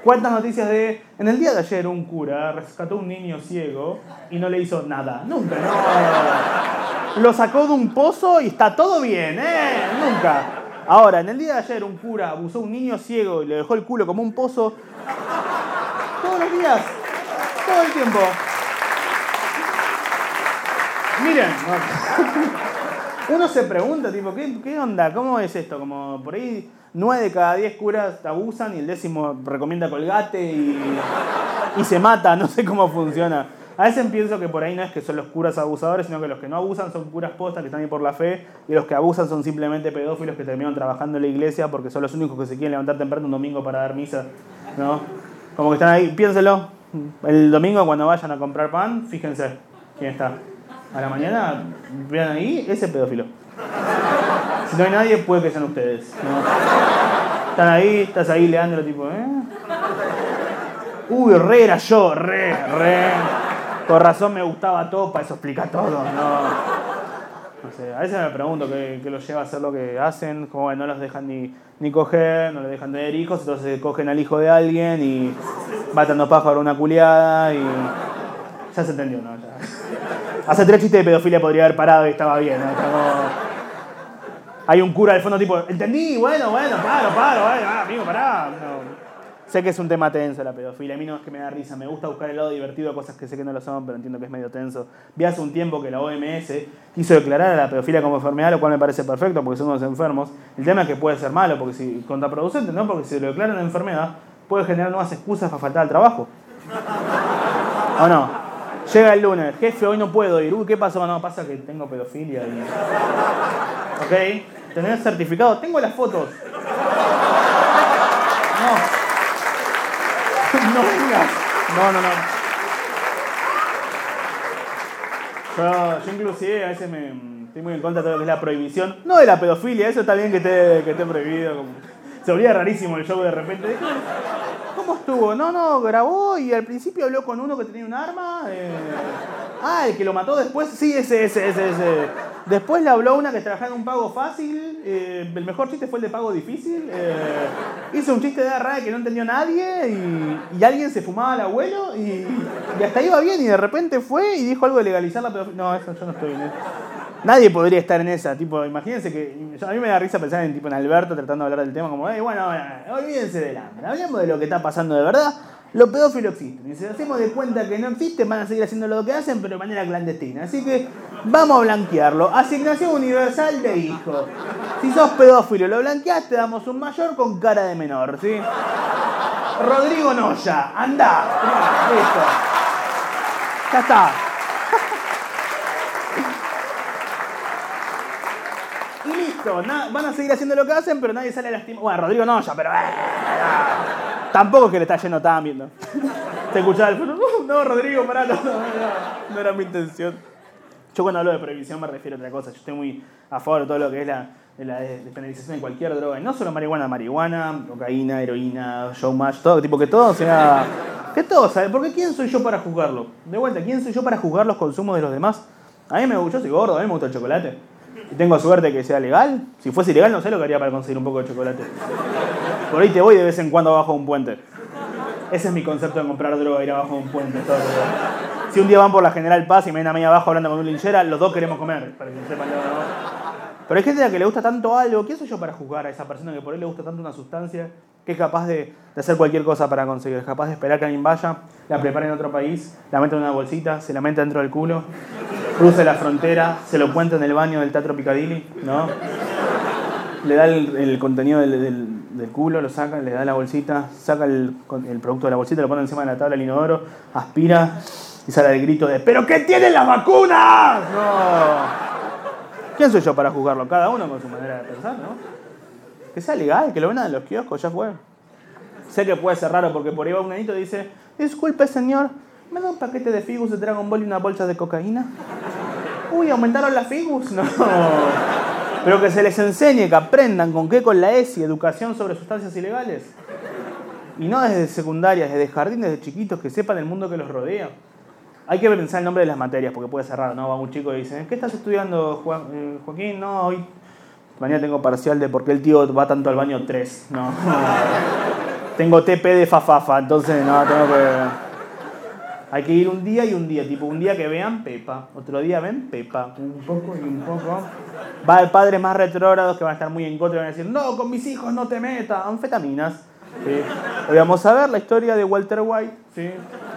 ¿Cuántas noticias de... En el día de ayer un cura rescató a un niño ciego y no le hizo nada? Nunca, no. Lo sacó de un pozo y está todo bien, ¿eh? Nunca. Ahora, en el día de ayer un cura abusó a un niño ciego y le dejó el culo como un pozo. Todos los días. Todo el tiempo. Miren, uno se pregunta, tipo, ¿qué, qué onda? ¿Cómo es esto? Como por ahí nueve de cada diez curas abusan y el décimo recomienda colgate y, y se mata, no sé cómo funciona. A veces pienso que por ahí no es que son los curas abusadores, sino que los que no abusan son curas postas que están ahí por la fe y los que abusan son simplemente pedófilos que terminan trabajando en la iglesia porque son los únicos que se quieren levantar temprano un domingo para dar misa, ¿no? Como que están ahí, piénselo. El domingo cuando vayan a comprar pan, fíjense quién está. A la mañana, vean ahí, ese pedófilo. Si no hay nadie, puede que sean ustedes. Están ahí, estás ahí leándolo tipo, ¿eh? Uy, re era yo, re, re. Con razón me gustaba Topa, eso explica todo, no. No sé, a veces me pregunto qué, los lleva a hacer lo que hacen, como que no los dejan ni, ni coger, no les dejan tener hijos, entonces cogen al hijo de alguien y matan dos pájaros una culiada y. Ya se entendió, ¿no? Ya. Hace tres chistes de pedofilia podría haber parado y estaba bien, ¿no? Hay un cura al fondo tipo, entendí, bueno, bueno, paro, paro, amigo, pará. Sé que es un tema tenso la pedofilia, a mí no es que me da risa, me gusta buscar el lado divertido de cosas que sé que no lo son, pero entiendo que es medio tenso. Vi hace un tiempo que la OMS quiso declarar a la pedofilia como enfermedad, lo cual me parece perfecto porque son unos enfermos. El tema es que puede ser malo, porque si contraproducente, ¿no? Porque si lo declaran enfermedad, puede generar nuevas excusas para faltar al trabajo. ¿O no? Llega el lunes, jefe, hoy no puedo ir. Uy, ¿qué pasó? No, pasa que tengo pedofilia. Ok, ¿tenés certificado? Tengo las fotos. No. [laughs] No vengas. No, no, no. Yo, inclusive a veces me, estoy muy en contra de todo lo que es la prohibición. No de la pedofilia, eso está bien que esté, que esté prohibido. Se olvida rarísimo el show de repente. ¿Cómo estuvo? No, no, grabó y al principio habló con uno que tenía un arma. eh. Ah, el que lo mató después. Sí, ese, ese, ese, ese. Después le habló una que trabajaba en un pago fácil. eh, el mejor chiste fue el de pago difícil. eh, hizo un chiste de RAE que no entendió nadie y, alguien se fumaba al abuelo y, y hasta iba bien y de repente fue y dijo algo de legalizar la pedofilia. No, eso yo no estoy bien. Nadie podría estar en esa, tipo, imagínense que a mí me da risa pensar en tipo en Alberto tratando de hablar del tema como, "Ey, bueno, olvídense del hambre, hablemos de lo que está pasando de verdad. Los pedófilos existen. Y si hacemos de cuenta que no existen, van a seguir haciendo lo que hacen, pero de manera clandestina. Así que vamos a blanquearlo. Asignación universal de hijos. Si sos pedófilo lo blanqueás, te damos un mayor con cara de menor, ¿sí? Rodrigo Noya, anda. Listo. Ya está. Van a seguir haciendo lo que hacen, pero nadie sale a lastimar. Bueno, Rodrigo no, ya, pero. eh. Tampoco es que le está yendo tan bien. ¿no? Te escuchaba el "Uh, no, Rodrigo, pará, no, no, era mi intención. Yo cuando hablo de prohibición me refiero a otra cosa. Yo estoy muy a favor de todo lo que es la, de despenalización de cualquier droga, no solo marihuana, marihuana, cocaína, heroína, showmatch, todo, tipo que todo sea... Que todo, ¿sabe? Porque ¿quién soy yo para juzgarlo? De vuelta, ¿quién soy yo para juzgar los consumos de los demás? A mí me gusta, yo soy gordo, a mí me gusta el chocolate. Y tengo suerte que sea legal. Si fuese ilegal, no sé lo que haría para conseguir un poco de chocolate. Por ahí te voy de vez en cuando abajo de un puente. Ese es mi concepto de comprar droga, ir abajo de un puente. Si un día van por la General Paz y me ven a mí abajo hablando con un linchera, los dos queremos comer, para que sepan. Pero hay gente a la que le gusta tanto algo. ¿Quién soy yo para juzgar a esa persona que por ahí le gusta tanto una sustancia que es capaz de, de hacer cualquier cosa para conseguir? Es capaz de esperar que alguien vaya, la prepare en otro país, la meta en una bolsita, se la meta dentro del culo, cruce la frontera, se lo cuenta en el baño del Teatro Piccadilly, ¿no? Le da el, contenido del, culo, lo saca, le da la bolsita, saca el, producto de la bolsita, lo pone encima de la tabla del inodoro, aspira y sale el grito de ¿Pero qué tienen las vacunas? ¿Quién soy yo para juzgarlo? Cada uno con su manera de pensar, ¿no? Que sea legal, que lo vendan en los kioscos, ya fue. Sé que puede ser raro porque por ahí va un nenito y dice, disculpe señor, ¿me da un paquete de figus de Dragon Ball y una bolsa de cocaína? Uy, ¿aumentaron las figus? [laughs] No. Pero que se les enseñe, que aprendan con qué con la ESI, educación sobre sustancias ilegales. Y no desde secundarias, desde jardín, desde chiquitos, que sepan el mundo que los rodea. Hay que pensar el nombre de las materias, porque puede ser raro, ¿no? Va un chico y dice, ¿qué estás estudiando, eh, Joaquín? No, hoy mañana tengo parcial de por qué el tío va tanto al baño 3. No. [laughs] tengo TP de fafafa, entonces no, tengo que... Hay que ir un día y un día, tipo un día que vean Pepa, otro día ven Pepa, un poco y un poco. Va el padre más retrógrados que van a estar muy en contra y van a decir, no, con mis hijos no te metas, anfetaminas. ¿Sí? Vamos a ver la historia de Walter White,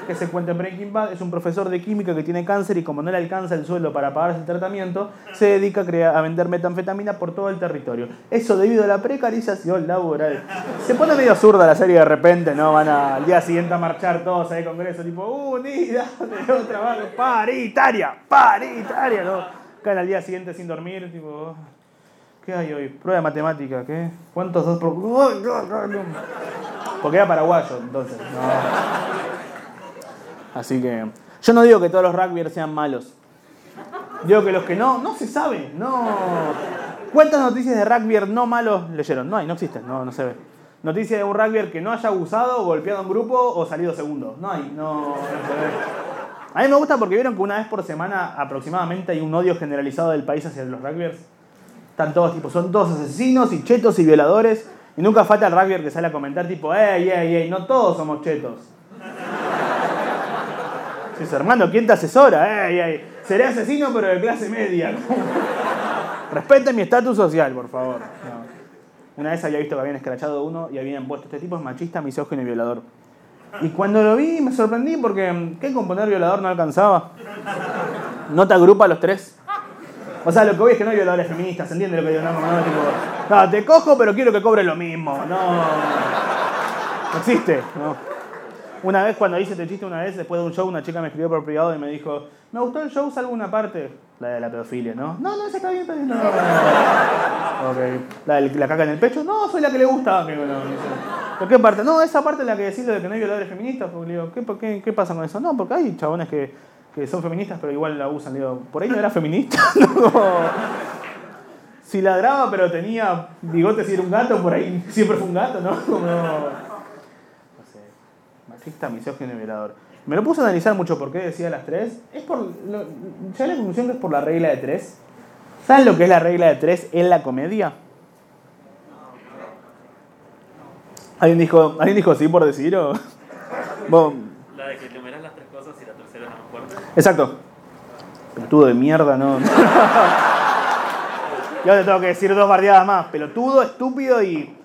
que se cuenta en Breaking Bad. Es un profesor de química que tiene cáncer y como no le alcanza el sueldo para pagarse el tratamiento, se dedica a, vender metanfetamina por todo el territorio. Eso debido a la precarización laboral. Se pone medio absurda la serie de repente, ¿no? Van al día siguiente a marchar todos ahí al Congreso, tipo, unidad de los trabajos, paritaria, paritaria, ¿no? Caen al día siguiente sin dormir, tipo, ¿qué hay hoy? Prueba de matemática, ¿qué? ¿Cuántos dos por...? Porque era paraguayo, entonces. Así que yo no digo que todos los rugbyers sean malos. Digo que los que no, no se sabe, no. ¿Cuántas noticias de rugbyer no malos leyeron? No hay, no existen, no, no se ve. Noticias de un rugbyer que no haya abusado, golpeado a un grupo o salido segundo. No hay, no, no se ve. A mí me gusta porque vieron que una vez por semana aproximadamente hay un odio generalizado del país hacia los rugbyers. Están todos tipo, son todos asesinos y chetos y violadores. Y nunca falta el rugbyer que sale a comentar tipo, ey, ey, ey, no todos somos chetos. [laughs] Dices, hermano, ¿quién te asesora? Ey, ey, seré asesino pero de clase media. [laughs] Respete mi estatus social, por favor. Una vez había visto que habían escrachado uno y habían puesto este tipo es machista, misógino y violador. Y cuando lo vi me sorprendí porque ¿qué componer violador no alcanzaba? No te agrupa a los tres. O sea, lo que voy es que no hay violadores feministas, ¿se entiende lo que digo? No, no, no, tipo, no, te cojo pero quiero que cobre lo mismo. No, no existe. No. Una vez cuando hice este chiste una vez, después de un show, una chica me escribió por privado y me dijo, me gustó el show, salvo una parte. La de la pedofilia, ¿no? No, no, esa está bien, está. No, no, no. Ok. La, del- la caca en el pecho, no, soy la que le gusta. Digo, no, no sé. ¿Pero qué parte? No, esa parte es la que decís de que no hay violadores feministas. Porque le digo, ¿qué, qué, ¿qué pasa con eso? No, porque hay chabones que, que son feministas pero igual la usan. Digo, ¿por ahí no era feminista? [laughs] No. Si ladraba pero tenía bigotes y era un gato, por ahí siempre fue un gato, ¿no? No sé. Machista, misógino y violador. Me lo puse a analizar mucho por qué decía las tres. Es por. Lo, llegué a la conclusión es por la regla de tres. ¿Saben lo que es la regla de tres en la comedia? ¿Alguien dijo, ¿alguien dijo sí por decir o.? Vos- La de que te miras las tres cosas y la tercera es la más fuerte. Exacto. Pelotudo de mierda, no. [laughs] Yo te tengo que decir dos bardeadas más. Pelotudo, estúpido y.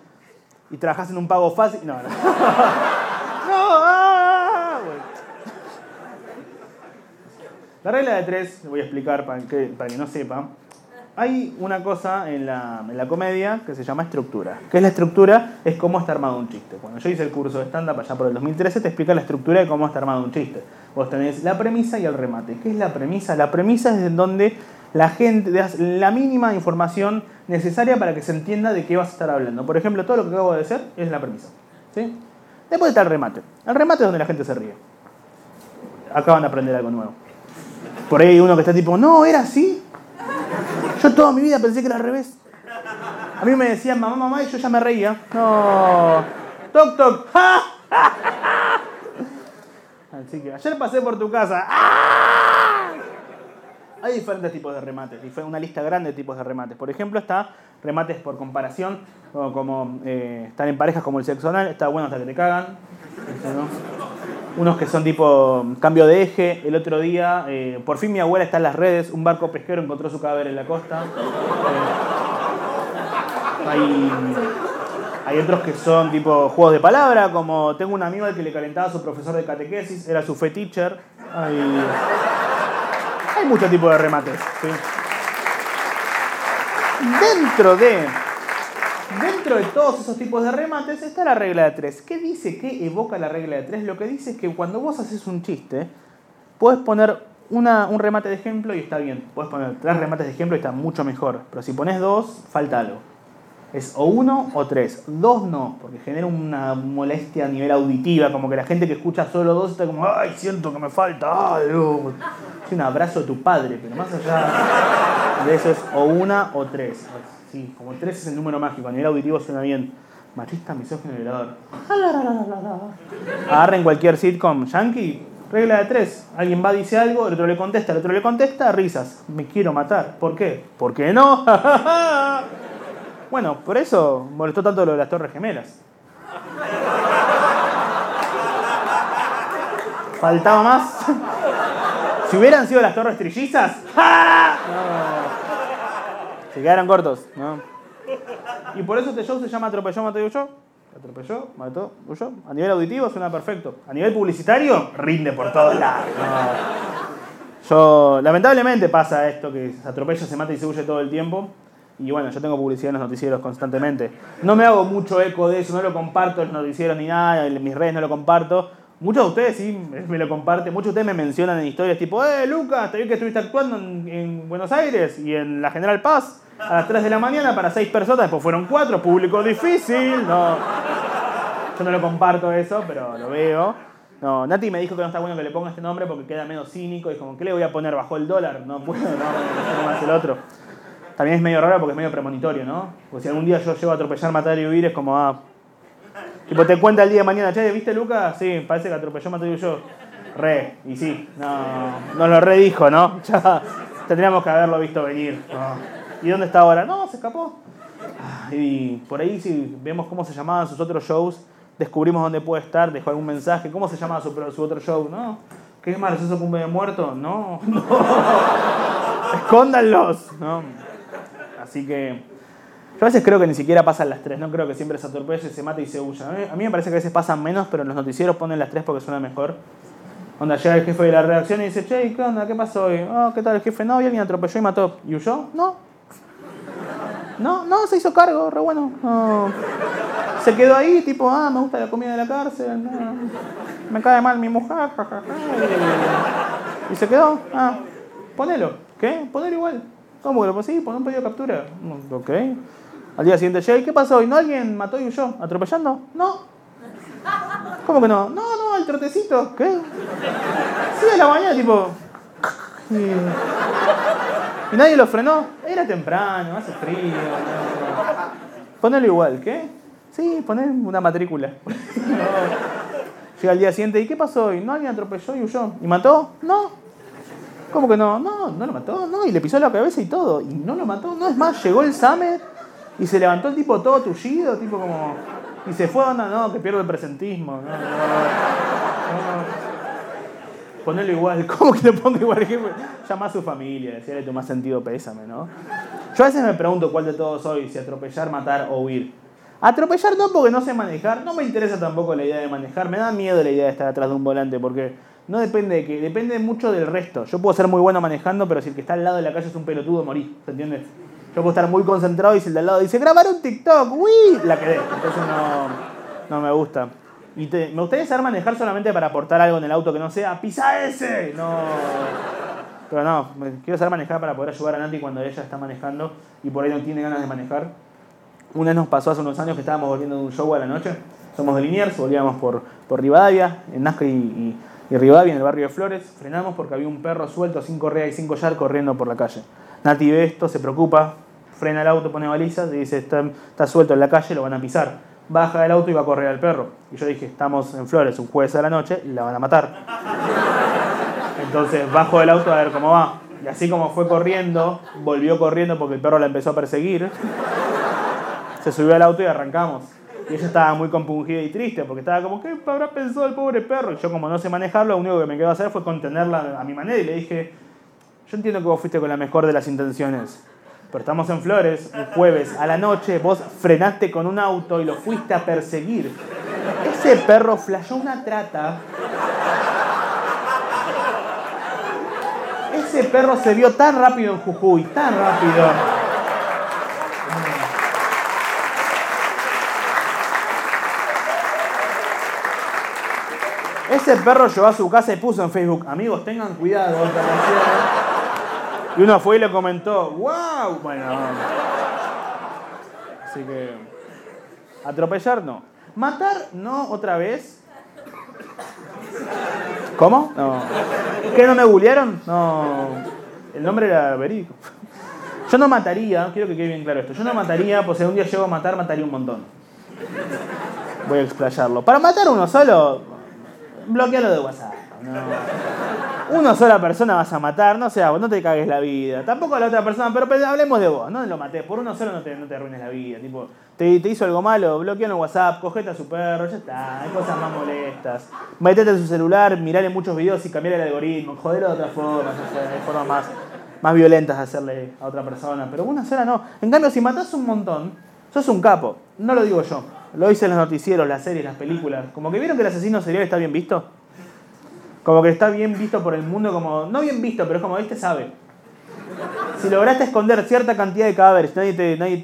Y trabajas en un pago fácil. No, no. [laughs] No, ah, bueno. La regla de tres, le voy a explicar para que, para que no sepa. Hay una cosa en la, en la comedia que se llama estructura. ¿Qué es la estructura? Es cómo está armado un chiste. Cuando yo hice el curso de stand-up allá por el 2013, te explica la estructura de cómo está armado un chiste. Vos tenés la premisa y el remate. ¿Qué es la premisa? La premisa es en donde la gente das la mínima información necesaria para que se entienda de qué vas a estar hablando. Por ejemplo, todo lo que acabo de decir es la premisa. ¿sí? Después está el remate. El remate es donde la gente se ríe. Acaban de aprender algo nuevo. Por ahí hay uno que está tipo, no, era así. Yo toda mi vida pensé que era al revés. A mí me decían mamá, mamá, y yo ya me reía. No. Toc, toc. [laughs] Así que ayer pasé por tu casa. ¡Ah! Hay diferentes tipos de remates, y fue una lista grande de tipos de remates. Por ejemplo, está remates por comparación, como eh, están en parejas como el sexo anal, está bueno hasta que te cagan. Unos que son tipo cambio de eje. El otro día, eh, por fin mi abuela está en las redes, un barco pesquero encontró su cadáver en la costa. Eh, hay, hay otros que son tipo juegos de palabra, como tengo un amigo al que le calentaba a su profesor de catequesis, era su fe teacher. Hay, hay muchos tipos de remates. Dentro de, dentro de todos esos tipos de remates está la regla de tres. ¿Qué dice? ¿Qué evoca la regla de tres? Lo que dice es que cuando vos haces un chiste, puedes poner una- un remate de ejemplo y está bien. Puedes poner tres remates de ejemplo y está mucho mejor. Pero si pones dos, falta algo. Es o uno o tres. Dos no, porque genera una molestia a nivel auditiva, como que la gente que escucha solo dos está como, ay, siento que me falta algo. Es un abrazo de tu padre, pero más allá de eso es o una o tres. Sí, como tres es el número mágico, a nivel auditivo suena bien. Machista, misógino, violador. Agarren cualquier sitcom yankee, regla de tres. Alguien va, dice algo, el otro le contesta, el otro le contesta, risas. Me quiero matar. ¿Por qué? ¿Por qué no? [laughs] Bueno, por eso molestó tanto lo de las Torres Gemelas. Faltaba más. [laughs] Si hubieran sido las Torres Trillizas, ¡ja! No. Se quedaron cortos, ¿no? [laughs] Y por eso este show se llama Atropelló, mató y huyó. Atropelló, mató, huyó. A nivel auditivo suena perfecto. A nivel publicitario, rinde por todos lados. [laughs] No. Yo, lamentablemente pasa esto que se atropella, se mata y se huye todo el tiempo. Y bueno, yo tengo publicidad en los noticieros constantemente. No me hago mucho eco de eso, no lo comparto en los noticieros ni nada, en mis redes no lo comparto. Muchos de ustedes sí me lo comparten, muchos de ustedes me mencionan en historias tipo, eh, Lucas, te vi que estuviste actuando en, en Buenos Aires y en la General Paz a las 3 de la mañana para 6 personas, después fueron 4, público difícil. No, yo no lo comparto eso, pero lo veo. No, Nati me dijo que no está bueno que le ponga este nombre porque queda menos cínico y como, ¿qué le voy a poner bajo el dólar? No puedo, no, no hace el otro. También es medio raro porque es medio premonitorio, ¿no? Porque si algún día yo llego a atropellar, matar y huir, es como, ah. Tipo, te cuenta el día de mañana, che, ¿viste Lucas? Sí, parece que atropelló, mató y huyó. Re, y sí, no, nos lo redijo, ¿no? [laughs] Ya tendríamos que haberlo visto venir. ¿Y dónde está ahora? No, se escapó. Ah, Y por ahí, si vemos cómo se llamaban sus otros shows, descubrimos dónde puede estar, dejó algún mensaje. ¿Cómo se llamaba su, otro show? No. ¿Qué es gracioso que un bebé muerto? No, no. [laughs] Escóndanlos. No. Así que a veces creo que ni siquiera pasan las tres, no creo que siempre se atropelle, se mate y se huya. A mí, a mí me parece que a veces pasan menos, pero en los noticieros ponen las tres porque suena mejor. Onda, llega el jefe de la redacción y dice, che, ¿qué onda? ¿Qué pasó hoy? Oh, ¿qué tal el jefe? No, y alguien atropelló y mató. ¿Y huyó? No. No, no, se hizo cargo, re bueno. No. Se quedó ahí, tipo, ah, me gusta la comida de la cárcel, me cae mal mi mujer. Y se quedó, ah, ponelo. ¿Qué? Ponelo igual. ¿Cómo que lo Sí, pon un pedido de captura. Mm, Ok. Al día siguiente, che, ¿qué pasó hoy? ¿No alguien mató y huyó? ¿Atropellando? No. ¿Cómo que no? No, no, el trotecito. ¿Qué? Sí, a la mañana, tipo. Y, nadie lo frenó. Era temprano, hace frío. Ponelo igual, ¿qué? Sí, poné una matrícula. [laughs] Llega al día siguiente, ¿y qué pasó hoy? ¿No alguien atropelló y huyó? ¿Y mató? No. ¿Cómo que no? No, no lo mató, no, y le pisó la cabeza y todo. Y no lo mató, no, es más, llegó el SAME y se levantó el tipo todo tullido, tipo como. Y se fue, onda, no, que pierde el presentismo. No, no, no. Ponelo igual, [laughs] ¿cómo que le pongo igual? Llama a su familia, decirle tu más sentido pésame, ¿no? Yo a veces me pregunto cuál de todos soy, si atropellar, matar o huir. Atropellar no porque no sé manejar, no me interesa tampoco la idea de manejar, me da miedo la idea de estar atrás de un volante porque no depende de que, depende mucho del resto. Yo puedo ser muy bueno manejando, pero si el que está al lado de la calle es un pelotudo, morí, ¿se entiende? Yo puedo estar muy concentrado y si el de al lado dice, grabar un TikTok, uy, la quedé. Entonces no, no me gusta. Y te- me gustaría saber manejar solamente para aportar algo en el auto que no sea, pisa ese. No. Pero no, quiero saber manejar para poder ayudar a Nati cuando ella está manejando y por ahí no tiene ganas de manejar. Una vez nos pasó hace unos años que estábamos volviendo de un show a la noche. Somos de Liniers, volvíamos por, por Rivadavia, en Nazca y, y, y Rivadavia, en el barrio de Flores. Frenamos porque había un perro suelto sin correa y sin collar corriendo por la calle. Nati ve esto, se preocupa, frena el auto, pone balizas y dice, está, está suelto en la calle, lo van a pisar. Baja del auto y va a correr al perro. Y yo dije, estamos en Flores, un jueves a la noche, la van a matar. Entonces bajo del auto a ver cómo va. Y así como fue corriendo, volvió corriendo porque el perro la empezó a perseguir. Se subió al auto y arrancamos. Y ella estaba muy compungida y triste porque estaba como, ¿qué habrá pensado el pobre perro? Y yo como no sé manejarlo, lo único que me quedó hacer fue contenerla a mi manera y le dije, yo entiendo que vos fuiste con la mejor de las intenciones, pero estamos en Flores, un jueves a la noche, vos frenaste con un auto y lo fuiste a perseguir. Ese perro flashó una trata. Ese perro se vio tan rápido en Jujuy, tan rápido. Ese perro llegó a su casa y puso en Facebook, amigos, tengan cuidado. Y uno fue y le comentó, wow. Bueno, así que atropellar no. Matar no otra vez. ¿Cómo? No. ¿Qué no me bullearon? No. El nombre era verídico. Yo no mataría, quiero que quede bien claro esto. Yo no mataría, pues si un día llego a matar, mataría un montón. Voy a explayarlo. Para matar uno solo, bloquealo de WhatsApp. No. [laughs] Una sola persona vas a matar, no sea, no te cagues la vida. Tampoco a la otra persona, pero pues, hablemos de vos, no lo maté. Por uno solo no te, no te arruines la vida. Tipo, te, hizo algo malo, bloquealo en WhatsApp, cogete a su perro, ya está. Hay cosas más molestas. Metete en su celular, mirale muchos videos y cambiar el algoritmo. Joderlo de otra forma, hay formas más, más violentas de hacerle a otra persona. Pero una sola no. En cambio, si matás un montón, sos un capo. No lo digo yo. Lo dicen los noticieros, las series, las películas. Como que vieron que el asesino serial está bien visto. Como que está bien visto por el mundo, como. No bien visto, pero es como, este sabe. Si lograste esconder cierta cantidad de cadáveres, nadie, te, nadie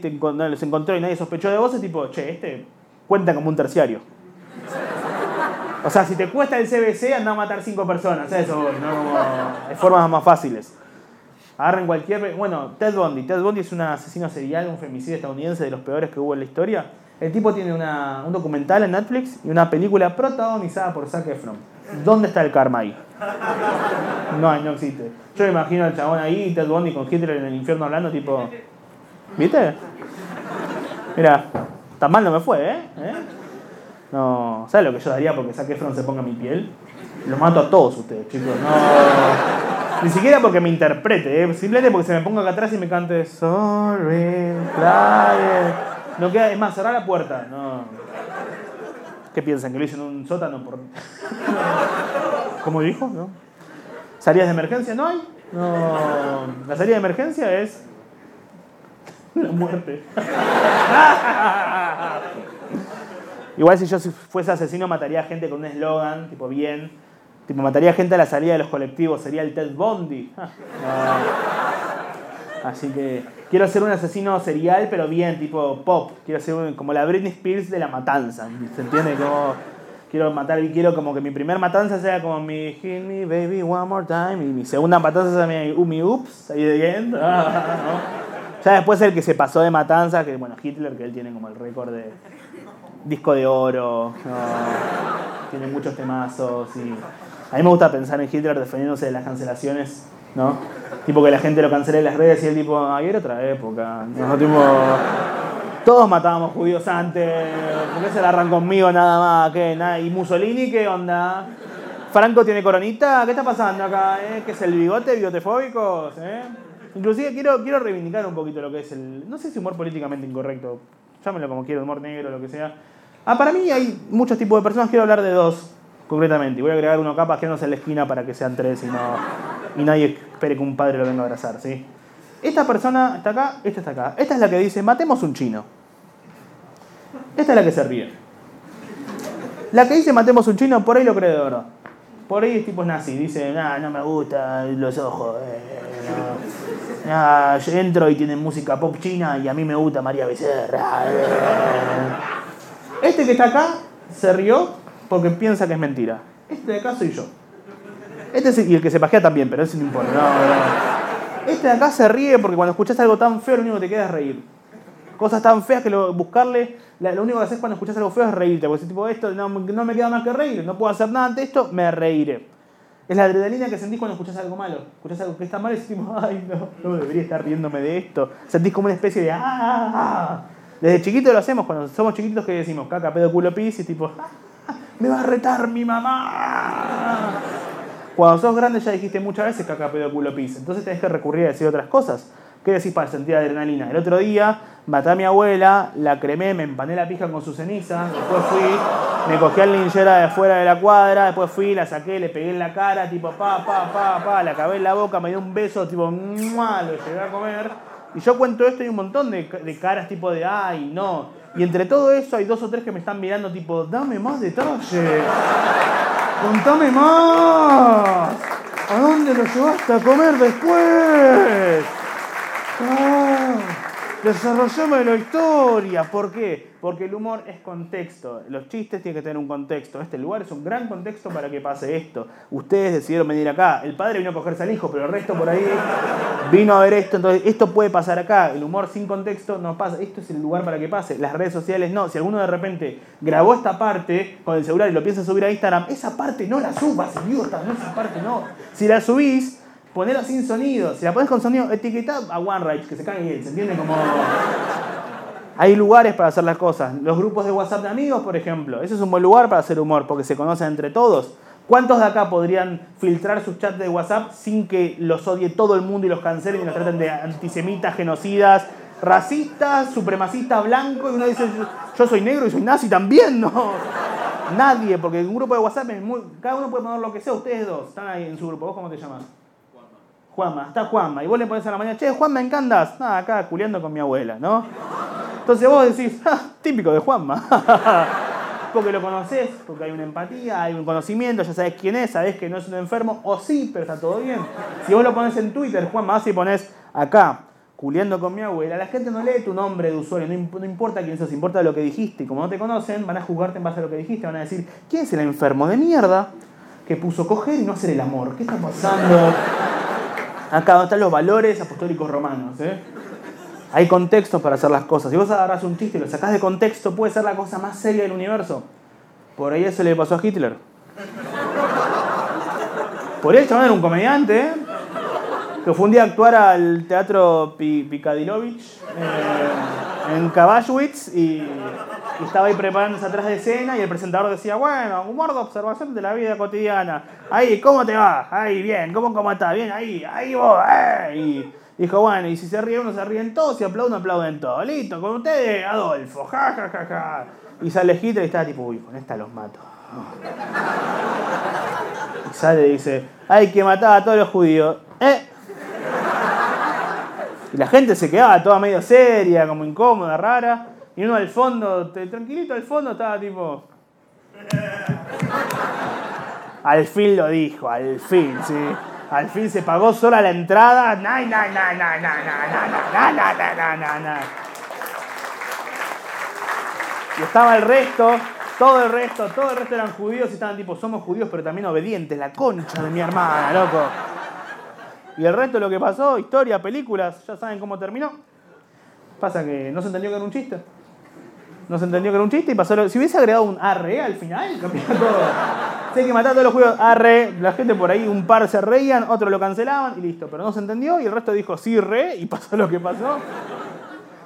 los encontró y nadie sospechó de vos, es tipo, che, este cuenta como un terciario. O sea, si te cuesta el CBC, anda a matar cinco personas. Eso, ¿no? Formas más fáciles. Agarren cualquier. Bueno, Ted Bundy. Ted Bundy es un asesino serial, un femicidio estadounidense de los peores que hubo en la historia. El tipo tiene una, un documental en Netflix y una película protagonizada por Zac Efron. ¿Dónde está el karma ahí? No, no existe. Yo me imagino al chabón ahí, Ted Bundy con Hitler en el infierno hablando, tipo. ¿Viste? Mira, tan mal no me fue, ¿eh? ¿Eh? No, ¿sabes lo que yo daría porque Zac Efron se ponga mi piel? Los mato a todos ustedes, chicos. No. Ni siquiera porque me interprete, ¿eh? simplemente porque se me ponga acá atrás y me cante Sorry, fly. No queda, es más, cerrar la puerta. No. ¿Qué piensan? ¿Que lo hice en un sótano? Por... [laughs] ¿Cómo dijo? ¿No? ¿Salidas de emergencia no hay? No. La salida de emergencia es. [laughs] La muerte. [laughs] Igual si yo fuese asesino mataría gente con un eslogan, tipo bien. Tipo, mataría gente a la salida de los colectivos, sería el Ted Bundy. Así que quiero ser un asesino serial, pero bien, tipo pop. Quiero ser un- como la Britney Spears de la matanza. ¿Se entiende? Como quiero matar y quiero como que mi primer matanza sea como mi Hit Me Baby One More Time y mi segunda matanza sea mi Umi Oops, ahí de end. Ah, ¿no? Ya después el que se pasó de matanza, que bueno, Hitler, que él tiene como el récord de disco de oro, ¿no? tiene muchos temazos y a mí me gusta pensar en Hitler defendiéndose de las cancelaciones, ¿no? Tipo que la gente lo cancela en las redes y él tipo, ay, era otra época, ¿no? Tipo, todos matábamos judíos antes, ¿por qué se la arran conmigo nada más? ¿Qué? Nada. ¿Y Mussolini qué onda? ¿Franco tiene coronita? ¿Qué está pasando acá? Eh? ¿Qué es el bigote? ¿Bigotefóbicos? ¿Eh? Inclusive quiero, quiero reivindicar un poquito lo que es el... No sé si humor políticamente incorrecto, llámenlo como quiero, humor negro, lo que sea. Ah, para mí hay muchos tipos de personas, quiero hablar de dos concretamente. Y voy a agregar uno capaz quedándose en la esquina para que sean tres y, no, y nadie espere que un padre lo venga a abrazar, ¿sí? Esta persona está acá, esta está acá. Esta es la que dice, matemos un chino. Esta es la que se ríe. La que dice matemos un chino, por ahí lo cree de verdad. Por ahí es tipo nazi, dice, nah, no me gustan los ojos. eh, no. Yo entro y tienen música pop china y a mí me gusta María Becerra. eh". Este que está acá se rió porque piensa que es mentira. Este de acá soy yo. Este es, y el que se pajea también, pero eso no importa. no, no. Este de acá se ríe porque cuando escuchas algo tan feo lo único que te queda es reír. Cosas tan feas que lo, buscarle, la- lo único que haces cuando escuchas algo feo es reírte. Porque si tipo esto no, no me queda más que reír, no puedo hacer nada ante esto, me reiré. Es la adrenalina que sentís cuando escuchás algo malo. Escuchás algo que está mal y decís, ay, no, no debería estar riéndome de esto. Sentís como una especie de, ah, ah, ah. Desde chiquito lo hacemos, cuando somos chiquitos que decimos, caca, pedo, culo, pis, y tipo, "Ah, me va a retar mi mamá. Cuando sos grande ya dijiste muchas veces caca, pedo, culo, pis. Entonces tenés que recurrir a decir otras cosas. ¿Qué decís para sentir adrenalina? El otro día maté a mi abuela, la cremé, me empané la pija con su ceniza, después fui, me cogí al linchera de afuera de la cuadra, después fui, la saqué, le pegué en la cara, tipo pa, pa, pa, pa, la acabé en la boca, me dio un beso, tipo, ¡mua! lo llegué a comer. Y yo cuento esto y un montón de, de caras tipo de, ay, no. Y entre todo eso hay dos o tres que me están mirando tipo, dame más detalle. Contame más. ¿A dónde lo llevaste a comer después? Ah, desarrollame la historia. ¿Por qué? Porque el humor es contexto. Los chistes tienen que tener un contexto. Este lugar es un gran contexto para que pase esto. Ustedes decidieron venir acá. El padre vino a cogerse al hijo, pero el resto por ahí vino a ver esto. Entonces, esto puede pasar acá. El humor sin contexto no pasa. Esto es el lugar para que pase. Las redes sociales no. Si alguno de repente grabó esta parte con el celular y lo piensa subir a Instagram, esa parte no la subas, idiota. No, esa parte no. Si la subís, ponela sin sonido. Si la pones con sonido, etiquetá a OneRage, que se cae bien. ¿Se entiende? Como. Hay lugares para hacer las cosas. Los grupos de WhatsApp de amigos, por ejemplo. Ese es un buen lugar para hacer humor, porque se conocen entre todos. ¿Cuántos de acá podrían filtrar sus chats de WhatsApp sin que los odie todo el mundo y los cancelen y los traten de antisemitas, genocidas, racistas, supremacistas, blancos? Y uno dice, yo soy negro y soy nazi también, ¿no? Nadie, porque un grupo de WhatsApp es muy... Cada uno puede poner lo que sea. Ustedes dos están ahí en su grupo. ¿Vos cómo te llamas? Juanma, está Juanma. Y vos le pones a la mañana, che, Juanma, ¿en qué andás? Nada, acá culiando con mi abuela, ¿no? Entonces vos decís, "Ah, típico de Juanma. [laughs] porque lo conoces, porque hay una empatía, hay un conocimiento, ya sabes quién es, sabes que no es un enfermo, o sí, pero está todo bien. Si vos lo pones en Twitter, Juanma, vas y pones acá, culiando con mi abuela, la gente no lee tu nombre de usuario, no importa quién sos, importa lo que dijiste. Y como no te conocen, van a juzgarte en base a lo que dijiste, van a decir, ¿quién es el enfermo de mierda que puso coger y no hacer el amor? ¿Qué está pasando? Acá están los valores apostólicos romanos, ¿eh? Hay contextos para hacer las cosas. Si vos agarras un chiste y lo sacás de contexto, puede ser la cosa más seria del universo. Por ahí eso le pasó a Hitler. Por ahí el chabón era un comediante, ¿eh? Que fue un día a actuar al teatro Pi- Pikadilovich eh, en Kabashwitz y, estaba ahí preparándose atrás de escena y el presentador decía, bueno, humor de observación de la vida cotidiana. Ahí, ¿cómo te va? Ahí, bien, ¿cómo, cómo estás? Bien, ahí, ahí vos, eh. Dijo, bueno, y si se ríe uno, se ríen todos, si aplauden, aplauden todos. Listo, con ustedes, Adolfo, ja, ja, ja, ja. Y sale Hitler y está tipo, uy, con esta los mato. Y sale y dice, hay que matar a todos los judíos. ¿Eh? La gente se quedaba toda medio seria, como incómoda, rara. Y uno al fondo, tranquilito al fondo, estaba tipo. Al fin lo dijo, al fin, sí. Al fin se pagó sola la entrada. Y estaba el resto, todo el resto, todo el resto eran judíos y estaban tipo, somos judíos pero también obedientes, la concha de mi hermana, loco. Y el resto de lo que pasó, historia, películas, ya saben cómo terminó. Pasa que no se entendió que era un chiste. No se entendió que era un chiste y pasó lo... Si hubiese agregado un arre al final, [laughs] cambiaba todo. Hay que matar todos los judíos, arre. La gente por ahí, un par se reían, otro lo cancelaban y listo. Pero no se entendió y el resto dijo sí, re, y [laughs] pasó lo que pasó.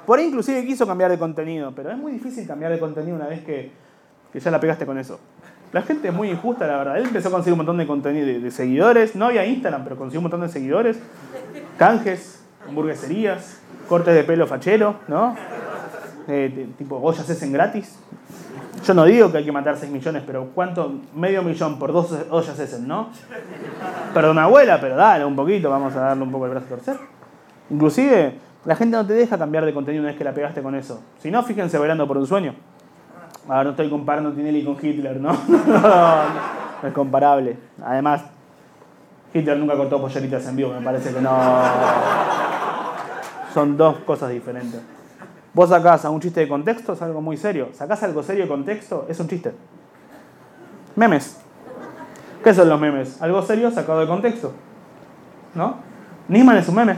Por ahí inclusive quiso cambiar de contenido, pero es muy difícil cambiar de contenido una vez que, que ya la pegaste con eso. La gente es muy injusta, la verdad. Él empezó a conseguir un montón de contenido, de, de seguidores. No había Instagram, pero consiguió un montón de seguidores. Canjes, hamburgueserías, cortes de pelo fachero, ¿no? Eh, tipo ollas en gratis. Yo no digo que hay que matar 6 millones, pero ¿cuánto? Medio millón por dos ollas Essen, ¿no? Perdón, abuela, pero dale un poquito, vamos a darle un poco el brazo a torcer. Inclusive, la gente no te deja cambiar de contenido una vez que la pegaste con eso. Si no, fíjense bailando por un sueño. Ahora no estoy comparando Tinelli con Hitler, [laughs] ¿no? no es comparable. Además, Hitler nunca cortó polleritas en vivo, me parece que no. Son dos cosas diferentes. Vos sacás a un chiste de contexto, es algo muy serio. Sacás algo serio de contexto, es un chiste. Memes. ¿Qué son los memes? Algo serio sacado de contexto. ¿No? Nisman es un meme.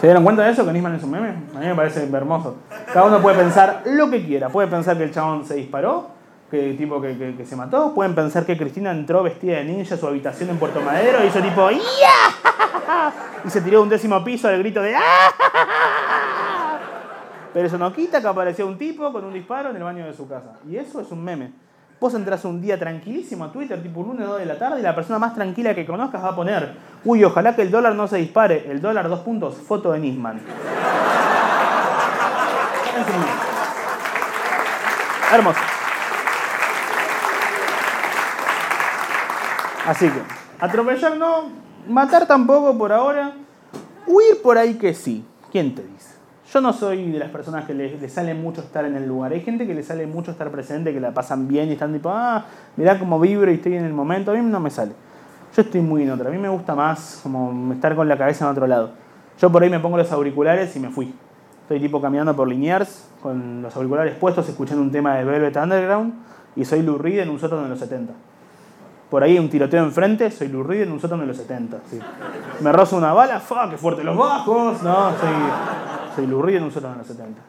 ¿Se dieron cuenta de eso? Que Nisman es un meme. A mí me parece hermoso. Cada uno puede pensar lo que quiera. Puede pensar que el chabón se disparó. que tipo que, que- se mató. Pueden pensar que Cristina entró vestida de ninja a su habitación en Puerto Madero y hizo tipo "Ya". y se tiró de un décimo piso al grito de "Ah". Pero eso no quita que apareció un tipo con un disparo en el baño de su casa. Y eso es un meme. Vos entras un día tranquilísimo a Twitter, tipo lunes 2 de la tarde, y la persona más tranquila que conozcas va a poner, uy, ojalá que el dólar no se dispare. El dólar, dos puntos, foto de Nisman. [laughs] Hermoso. Así que, atropellar no, matar tampoco por ahora, huir por ahí que sí. ¿Quién te dice? Yo no soy de las personas que le, le sale mucho estar en el lugar. Hay gente que le sale mucho estar presente, que la pasan bien y están tipo, ah, mirá cómo vibro y estoy en el momento. A mí no me sale. Yo estoy muy en otra. A mí me gusta más como estar con la cabeza en otro lado. Yo por ahí me pongo los auriculares y me fui. Estoy tipo caminando por Liniers con los auriculares puestos, escuchando un tema de Velvet Underground y soy Lou Reed en un sótano de los 70. Por ahí un tiroteo enfrente, soy Lou en un sótano de los 70. sí. Me rozo una bala, ¡fuck! ¡Qué fuerte los bajos! No, soy, soy en un sótano de los 70.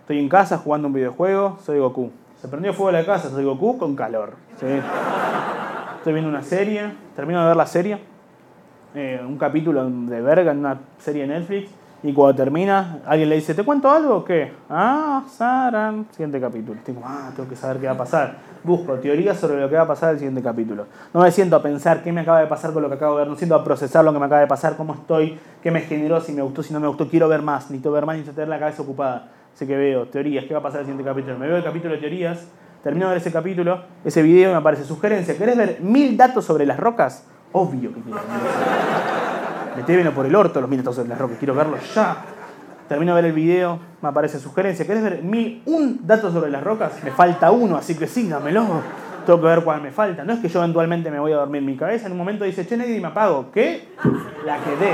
Estoy en casa jugando un videojuego, soy Goku. Se prendió fuego la casa, soy Goku con calor. Estoy viendo una serie, termino de ver la serie, eh, un capítulo de verga en una serie de Netflix, y cuando termina, alguien le dice, ¿te cuento algo o qué? Ah, Sara, siguiente capítulo. Ah, tengo que saber qué va a pasar. Busco teorías sobre lo que va a pasar el siguiente capítulo. No me siento a pensar qué me acaba de pasar con lo que acabo de ver, no siento a procesar lo que me acaba de pasar, cómo estoy, qué me generó, si me gustó, si no me gustó, quiero ver más, necesito ver más, necesito tener la cabeza ocupada. Así que veo teorías, qué va a pasar en el siguiente capítulo. Me veo el capítulo de teorías, termino de ver ese capítulo, ese video me aparece sugerencia. ¿Querés ver mil datos sobre las rocas? Obvio que quiero. Metémelo por el orto los mil sobre las rocas, quiero verlos ya. Termino de ver el video, me aparece sugerencia. ¿Querés ver mil, un dato sobre las rocas? Me falta uno, así que sí, dámelo. Tengo que ver cuál me falta. No es que yo eventualmente me voy a dormir. Mi cabeza en un momento dice, che, Neddy, me apago. ¿Qué? La quedé.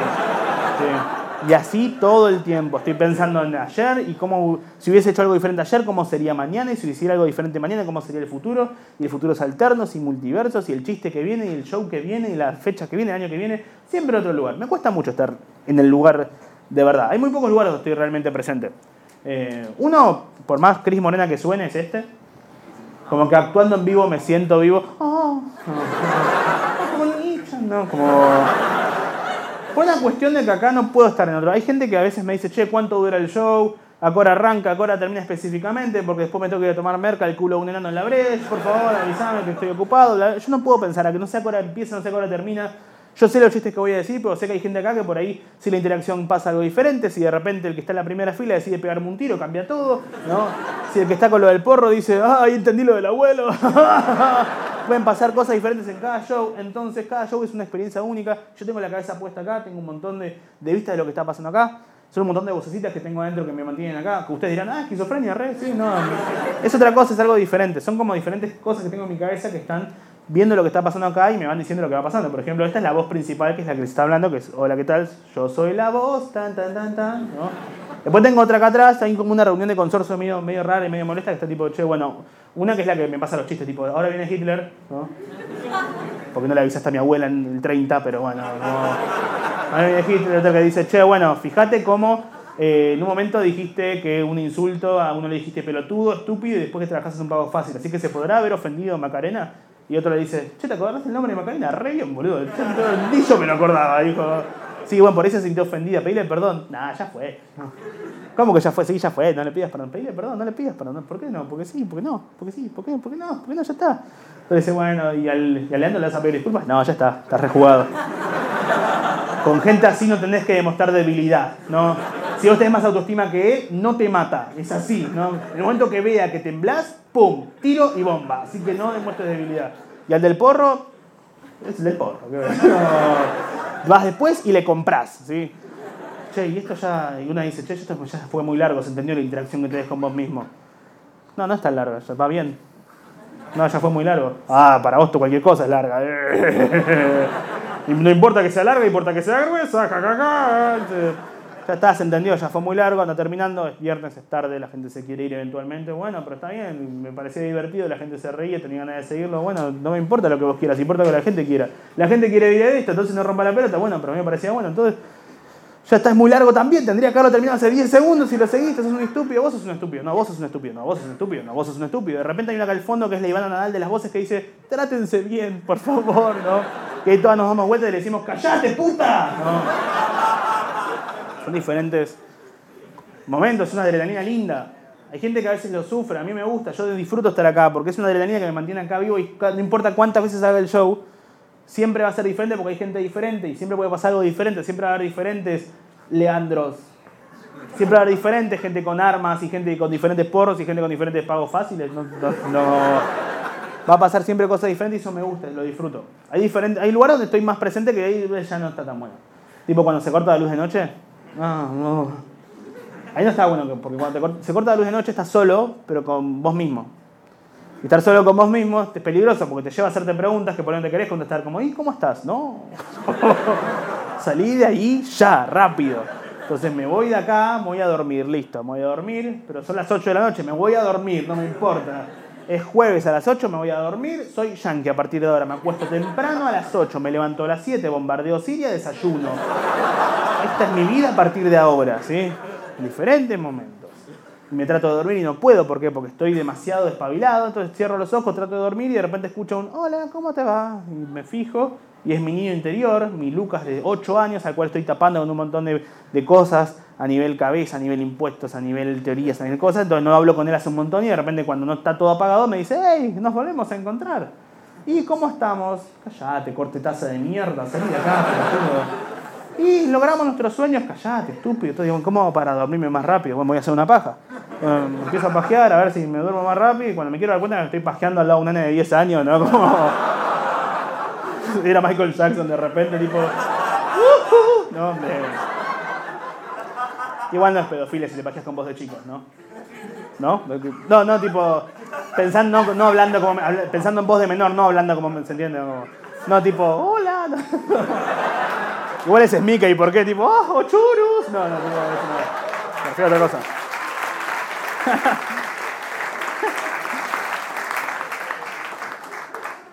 Sí. Y así todo el tiempo. Estoy pensando en ayer y cómo, si hubiese hecho algo diferente ayer, cómo sería mañana. Y si hiciera algo diferente mañana, cómo sería el futuro. Y el futuro alternos y multiversos. Y el chiste que viene, y el show que viene, y la fecha que viene, el año que viene. Siempre en otro lugar. Me cuesta mucho estar en el lugar de verdad. Hay muy pocos lugares donde estoy realmente presente. Eh, uno, por más Cris Morena que suene, es este. Como que actuando en vivo me siento vivo. Oh, [laughs] como ninja, no, como. Fue una cuestión de que acá no puedo estar en otro. Hay gente que a veces me dice, che, ¿cuánto dura el show? ¿A qué hora arranca? ¿A hora termina específicamente? Porque después me tengo que ir a tomar merca, el culo un enano en la brecha, por favor, avísame que estoy ocupado. Yo no puedo pensar a que no sé a qué empieza, no sé a qué hora termina. Yo sé los chistes que voy a decir, pero sé que hay gente acá que por ahí, si la interacción pasa algo diferente, si de repente el que está en la primera fila decide pegarme un tiro, cambia todo, ¿no? Si el que está con lo del porro dice, ah, ahí entendí lo del abuelo. [laughs] Pueden pasar cosas diferentes en cada show, entonces cada show es una experiencia única. Yo tengo la cabeza puesta acá, tengo un montón de, de vistas de lo que está pasando acá. Son un montón de vocecitas que tengo adentro que me mantienen acá. Que ustedes dirán, ah, esquizofrenia, re, sí, no. Es otra cosa, es algo diferente. Son como diferentes cosas que tengo en mi cabeza que están viendo lo que está pasando acá y me van diciendo lo que va pasando. Por ejemplo, esta es la voz principal, que es la que se está hablando, que es, hola, ¿qué tal? Yo soy la voz, tan, tan, tan, tan, ¿no? Después tengo otra acá atrás, hay como una reunión de consorcio medio, medio rara y medio molesta, que está tipo, che, bueno, una que es la que me pasa los chistes, tipo, ahora viene Hitler, ¿no? Porque no le avisaste a mi abuela en el 30, pero bueno, no. Ahora viene Hitler, otra que dice, che, bueno, fíjate cómo eh, en un momento dijiste que un insulto, a uno le dijiste pelotudo, estúpido, y después que trabajas un pago fácil. Así que se podrá haber ofendido Macarena. Y otro le dice, che, ¿te acordás el nombre de Macarena? Re bien, boludo. Ni yo me lo acordaba, dijo. Sí, bueno, por eso se sintió ofendida. Pedile perdón. Nah, ya fue. ¿Cómo que ya fue? Sí, ya fue. No le pidas perdón. Pedile perdón, no le pidas perdón. ¿Por qué no? Porque sí, porque no. Porque sí, ¿por qué? ¿Por qué no? ¿Por qué no? Ya está. Entonces bueno, ¿y al, y al Leandro le vas a pedir disculpas? No, ya está. Está rejugado. Con gente así no tenés que demostrar debilidad, ¿no? Si vos tenés más autoestima que él, no te mata. Es así, ¿no? En el momento que vea que temblás, ¡pum! Tiro y bomba. Así que no demuestres debilidad. Y al del porro, es el del porro. [laughs] Vas después y le comprás, ¿sí? Che, y esto ya... Y una dice, che, esto ya fue muy largo, se entendió la interacción que tenés con vos mismo. No, no es tan largo, ya va bien. No, ya fue muy largo. Ah, para vos cualquier cosa es larga. [laughs] No importa que sea larga, importa que sea gruesa. Ja, ja, ja. Ya está, se entendió, ya fue muy largo, anda terminando. Es viernes, es tarde, la gente se quiere ir eventualmente. Bueno, pero está bien, me parecía divertido, la gente se reía, tenía ganas de seguirlo. Bueno, no me importa lo que vos quieras, importa lo que la gente quiera. La gente quiere ir a esto, entonces no rompa la pelota. Bueno, pero a mí me parecía bueno. Entonces, Ya está, es muy largo también, tendría que haberlo terminado hace 10 segundos si lo seguiste, sos un estúpido, vos sos un estúpido, no, vos sos un estúpido, no, vos sos un estúpido, no, vos sos un estúpido. De repente hay una acá al fondo que es la Ivana Nadal de las voces que dice, trátense bien, por favor, ¿no? Que ahí todas nos damos vuelta y le decimos, ¡callate, puta! ¿no? Son diferentes momentos, es una adrenalina linda. Hay gente que a veces lo sufre, a mí me gusta, yo disfruto estar acá porque es una adrenalina que me mantiene acá vivo y no importa cuántas veces haga el show, siempre va a ser diferente porque hay gente diferente y siempre puede pasar algo diferente, siempre va a haber diferentes Leandros. Siempre va a haber diferentes, gente con armas y gente con diferentes porros y gente con diferentes pagos fáciles. No, no- Va a pasar siempre cosas diferentes y eso me gusta, lo disfruto. Hay, diferente, hay lugares donde estoy más presente que ahí ya no está tan bueno. Tipo cuando se corta la luz de noche. No, no. Ahí no está bueno, porque cuando te se corta la luz de noche estás solo, pero con vos mismo. Y estar solo con vos mismo es peligroso porque te lleva a hacerte preguntas que por ahí no te querés contestar, como, ¿y cómo estás? No. [laughs] Salí de ahí ya, rápido. Entonces me voy de acá, voy a dormir, listo, me voy a dormir, pero son las 8 de la noche, me voy a dormir, no me importa. Es jueves a las 8, me voy a dormir, soy yankee a partir de ahora, me acuesto temprano a las 8, me levanto a las 7, bombardeo Siria, desayuno. Esta es mi vida a partir de ahora, ¿sí? En diferentes momentos. Me trato de dormir y no puedo, ¿por qué? Porque estoy demasiado despabilado, entonces cierro los ojos, trato de dormir y de repente escucho un hola, ¿cómo te va? Y me fijo, y es mi niño interior, mi Lucas de 8 años, al cual estoy tapando con un montón de, de cosas a nivel cabeza, a nivel impuestos, a nivel teorías, a nivel cosas, entonces no hablo con él hace un montón y de repente cuando no está todo apagado me dice, hey, nos volvemos a encontrar. ¿Y cómo estamos? Callate, corte taza de mierda, salí de acá. Y logramos nuestros sueños, callate, estúpido. Entonces digo, ¿cómo hago para dormirme más rápido? Bueno, voy a hacer una paja. Empiezo a pajear a ver si me duermo más rápido y cuando me quiero dar cuenta me estoy pajeando al lado de un nene de 10 años, ¿no? [laughs] Como... Era Michael Jackson de repente, tipo... "Uh, No, hombre. Igual no es pedofilia si te pajeas con voz de chicos, ¿no? ¿No? No, no, tipo... Pensando, no, no hablando como... Pensando en voz de menor, no hablando como... ¿Se entiende? Como- no, tipo... Hola. [laughs] no. Igual ese es Mickey, ¿por qué? Tipo, ¡oh, churus! No, no, no. Me refiero a otra cosa. [laughs]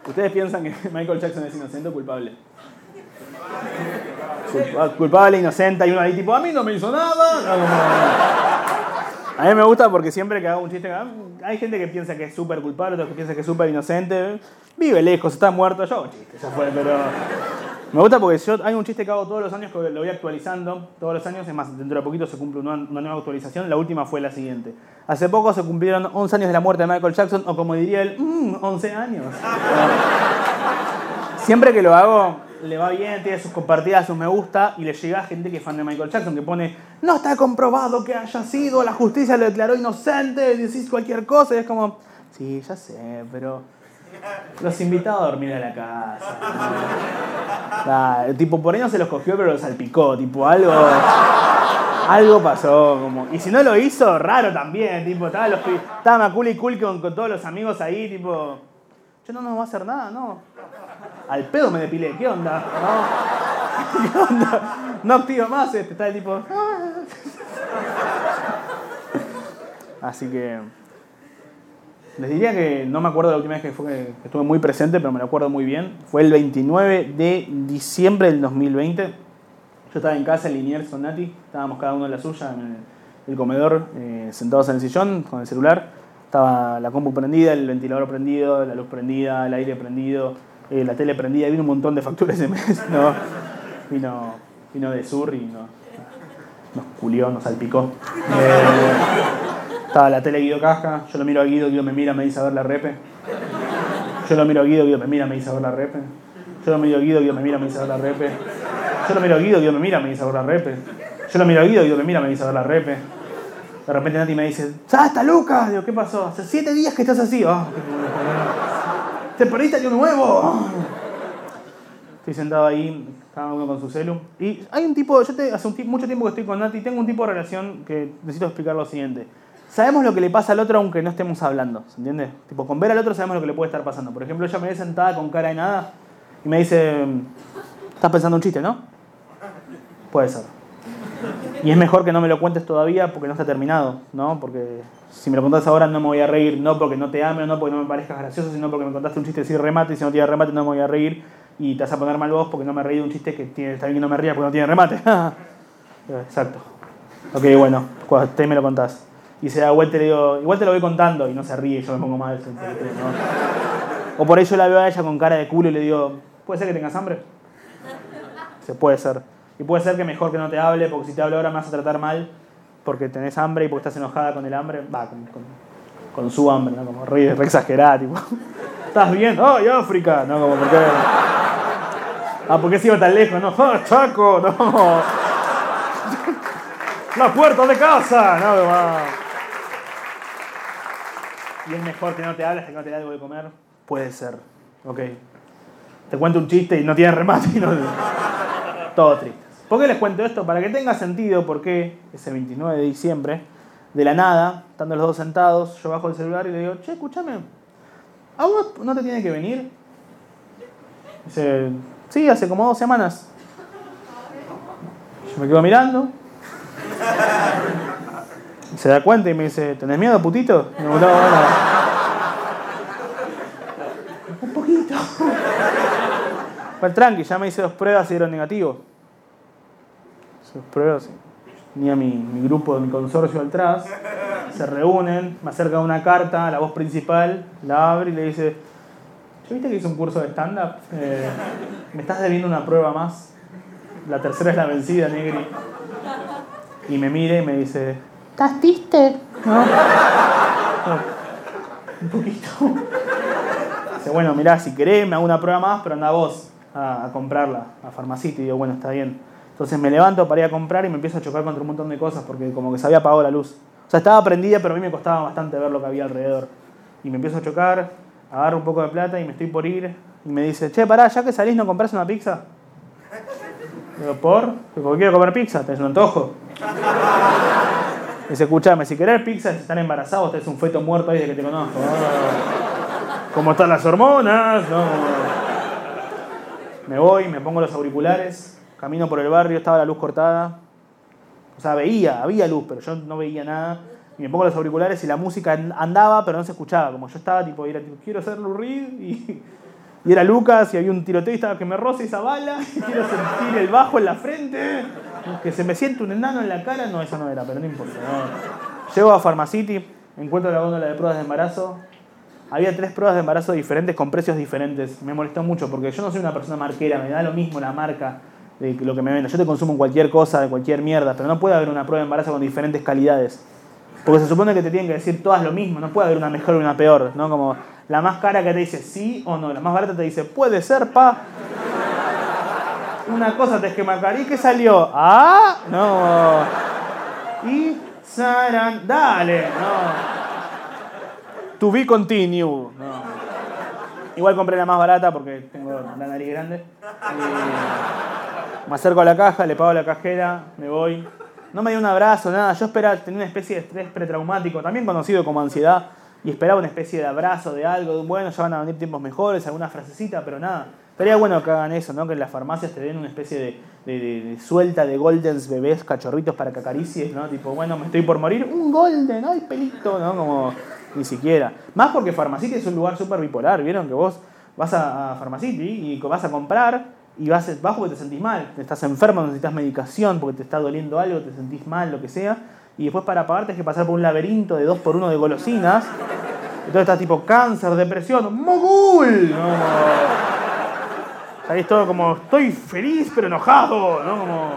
¿Ustedes piensan que Michael Jackson es inocente o culpable? Culpa- Culpable, inocente, hay uno ahí tipo, a mí no me hizo nada. No, A mí me gusta porque siempre que hago un chiste, hay gente que piensa que es súper culpable, otros que piensan que es súper inocente. Vive lejos, está muerto, yo hago chistes, ya fue, pero... Me gusta porque yo, hay un chiste que hago todos los años que lo voy actualizando, todos los años, es más, dentro de poquito se cumple una, nueva actualización, la última fue la siguiente. Hace poco se cumplieron 11 años de la muerte de Michael Jackson, o como diría él, mmm, 11 años. [laughs] Siempre que lo hago, le va bien, tiene sus compartidas, sus me gusta, y le llega gente que es fan de Michael Jackson, que pone, no está comprobado que haya sido, la justicia lo declaró inocente, decís cualquier cosa, y es como, sí, ya sé, pero los invitaba a dormir a la casa. Ah, tipo, por ahí no se los cogió, pero los salpicó, tipo, algo... Algo pasó, como. Y si no lo hizo, raro también, tipo, estaba, los, estaba Maculi Cool con, todos los amigos ahí, tipo. Yo no nos va a hacer nada, no. Al pedo me depilé, ¿qué onda? [laughs] ¿Qué onda? No activo más este, está el tipo. [laughs] Así que. Les diría que no me acuerdo la última vez que, estuve muy presente, pero me lo acuerdo muy bien. Fue el 29 de diciembre del 2020. Yo estaba en casa en Liniers con Nati, estábamos cada uno en la suya, en el, el comedor, eh, sentados en el sillón con el celular. Estaba la compu prendida, el ventilador prendido, la luz prendida, el aire prendido, eh, la tele prendida. Vino un montón de facturas ese mes, ¿no? Vino, vino de sur y no, nos culió, nos salpicó. Eh, estaba la tele Guido Caja, yo lo miro a Guido, Guido me mira, me dice a ver la repe. Yo lo miro a Guido, Guido me mira, me dice a ver la repe. Yo lo miro a Guido, Guido me mira, me dice a ver la repe. Yo lo miro a Guido, Guido me mira, me dice a ver la repe. Yo lo miro a Guido, Guido me mira, me dice a ver la repe. De repente Nati me dice, ¡Ah, está Lucas! Digo, ¿qué pasó? Hace siete días que estás así. "Ah, qué- ¿Te perdiste año nuevo? Estoy sentado ahí, cada uno con su celu. Y hay un tipo, yo te- hace mucho tiempo que estoy con Nati, tengo un tipo de relación que necesito explicar lo siguiente. Sabemos lo que le pasa al otro aunque no estemos hablando, ¿se entiende? Tipo, con ver al otro sabemos lo que le puede estar pasando. Por ejemplo, ella me ve sentada con cara de nada y me dice, estás pensando un chiste, ¿no? Puede ser. Y es mejor que no me lo cuentes todavía porque no está terminado, ¿no? Porque si me lo contás ahora no me voy a reír, no porque no te ame no porque no me parezcas gracioso, sino porque me contaste un chiste sin remate y si no tiene remate no me voy a reír y te vas a poner mal vos porque no me reí de un chiste que tiene, está bien que no me ría porque no tiene remate. [laughs] Exacto. Ok, bueno, cuando estés me lo contás. Y se da vuelta y le digo, igual te lo voy contando y no se ríe, yo me pongo mal. ¿no? O por ahí la veo a ella con cara de culo y le digo, ¿puede ser que tengas hambre? Se puede ser. Y puede ser que mejor que no te hable, porque si te hablo ahora me vas a tratar mal porque tenés hambre y porque estás enojada con el hambre. Va, con, con, su hambre, ¿no? Como re, re exagerada, tipo. ¿Estás bien? ¡Ay, África! No, como, ¿por qué? Ah, ¿por qué sigo tan lejos? No, ¡ah, Chaco! No. [laughs] ¡La puerta de casa! No, va. Y es mejor que no te hables, que no te dé algo de comer. Puede ser. Ok. Te cuento un chiste y no tiene remate [laughs] y no. Todo triste. ¿Por qué les cuento esto? Para que tenga sentido por qué ese 29 de diciembre, de la nada, estando los dos sentados, yo bajo el celular y le digo, che, escúchame, ¿a vos no te tiene que venir? Dice, sí, hace como dos semanas. Yo me quedo mirando. Se da cuenta y me dice, ¿tenés miedo, putito? Y no, no, no. Un poquito. Pues tranqui, ya me hice dos pruebas y dieron negativo. Sus pruebas. Tenía mi, mi grupo de mi consorcio atrás. Se reúnen, me acerca una carta la voz principal, la abre y le dice, ¿yo viste que hice un curso de stand-up? Eh, me estás debiendo una prueba más. La tercera es la vencida, Negri. Y me mira y me dice, ¿estás triste? ¿No? Un poquito. Dice, bueno, mirá, si querés me hago una prueba más, pero anda vos a, comprarla a Farmacity. Y digo, bueno, está bien. Entonces me levanto para ir a comprar y me empiezo a chocar contra un montón de cosas porque como que se había apagado la luz. O sea, estaba prendida, pero a mí me costaba bastante ver lo que había alrededor. Y me empiezo a chocar, agarro un poco de plata y me estoy por ir. Y me dice, che, pará, ya que salís, ¿no compras una pizza? Digo, ¿por? Porque quiero comer pizza, ¿tenés un antojo? Dice, escuchame, si querés pizza, si están embarazados, tenés un feto muerto ahí de que te conozco. Ah, ¿Cómo están las hormonas? No. Me voy, me pongo los auriculares, camino por el barrio, estaba la luz cortada. O sea, veía, había luz, pero yo no veía nada. Y me pongo los auriculares y la música andaba, pero no se escuchaba. Como yo estaba, tipo, era tipo, quiero ser Lou Reed y, y era Lucas y había un tiroteo y estaba que me roce esa bala [laughs] y quiero sentir el bajo en la frente, que se me siente un enano en la cara. No, eso no era, pero no importa. no. Llego a Pharmacity, encuentro la góndola de pruebas de embarazo. Había tres pruebas de embarazo diferentes con precios diferentes. Me molestó mucho porque yo no soy una persona marquera, me da lo mismo la marca de lo que me venda. Yo te consumo en cualquier cosa, de cualquier mierda, pero no puede haber una prueba de embarazo con diferentes calidades. Porque se supone que te tienen que decir todas lo mismo, no puede haber una mejor y una peor, ¿no? Como la más cara que te dice sí o no, la más barata te dice puede ser, pa. Una cosa te que marcar, ¿y salió? Ah, no. Y Saran, dale, no. To be continue. No. Igual compré la más barata porque tengo la nariz grande. Me acerco a la caja, le pago a la cajera, me voy. No me dio un abrazo, nada. Yo esperaba, tenía una especie de estrés pretraumático, también conocido como ansiedad, y esperaba una especie de abrazo, de algo, de, bueno, ya van a venir tiempos mejores, alguna frasecita, pero nada. Sería bueno que hagan eso, ¿no? Que en las farmacias te den una especie de, de, suelta de goldens bebés, cachorritos para que acaricies, ¿no? Tipo, bueno, me estoy por morir, un golden, ay, pelito, ¿no? Como, ni siquiera. Más porque Pharmacity es un lugar súper bipolar, ¿vieron? Que vos vas a, a Pharmacity y vas a comprar y vas, vas porque te sentís mal, estás enfermo, necesitas medicación porque te está doliendo algo, te sentís mal, lo que sea, y después para pagar tenés que pasar por un laberinto de dos por uno de golosinas, entonces estás tipo cáncer, depresión, mogul. Ahí es todo como, estoy feliz pero enojado, ¿no? Como...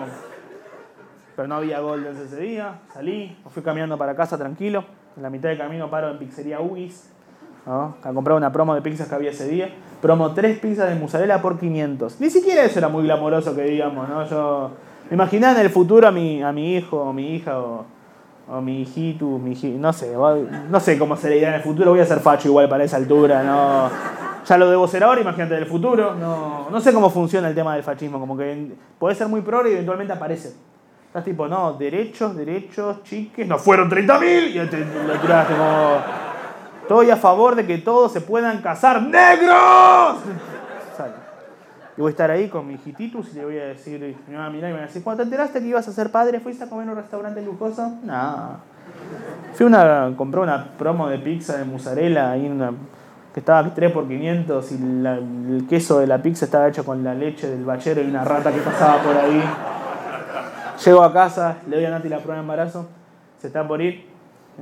Pero no había Goldens ese día, salí, fui caminando para casa tranquilo, en la mitad del camino paro en Pizzería Ugis, ¿no? a comprar una promo de pizzas que había ese día. Promo tres pizzas de mozzarella por 500. Ni siquiera eso era muy glamoroso que digamos, ¿no? Yo me imaginaba en el futuro a mi, a mi hijo o mi hija o, o mi hijito, mi hijo, no sé, no sé cómo se le en el futuro, voy a ser facho igual para esa altura, ¿no? Ya lo debo ser ahora, imagínate del futuro. No, no sé cómo funciona el tema del fascismo, como que puede ser muy progre y eventualmente aparece. Estás tipo, no, derechos, derechos, chiques, no fueron 30.000 y te lo tiraste como... Estoy a favor de que todos se puedan casar negros. Y voy a estar ahí con mi hijititus y le voy a decir, y me va a mirar y me va a decir, cuando te enteraste que ibas a ser padre, ¿fuiste a comer en un restaurante lujoso? No. Fui una, compré una promo de pizza de mozzarella ahí una, que estaba 3 por 500 y el queso de la pizza estaba hecho con la leche del bachero y una rata que pasaba por ahí. Llego a casa, le doy a Nati la prueba de embarazo, se está por ir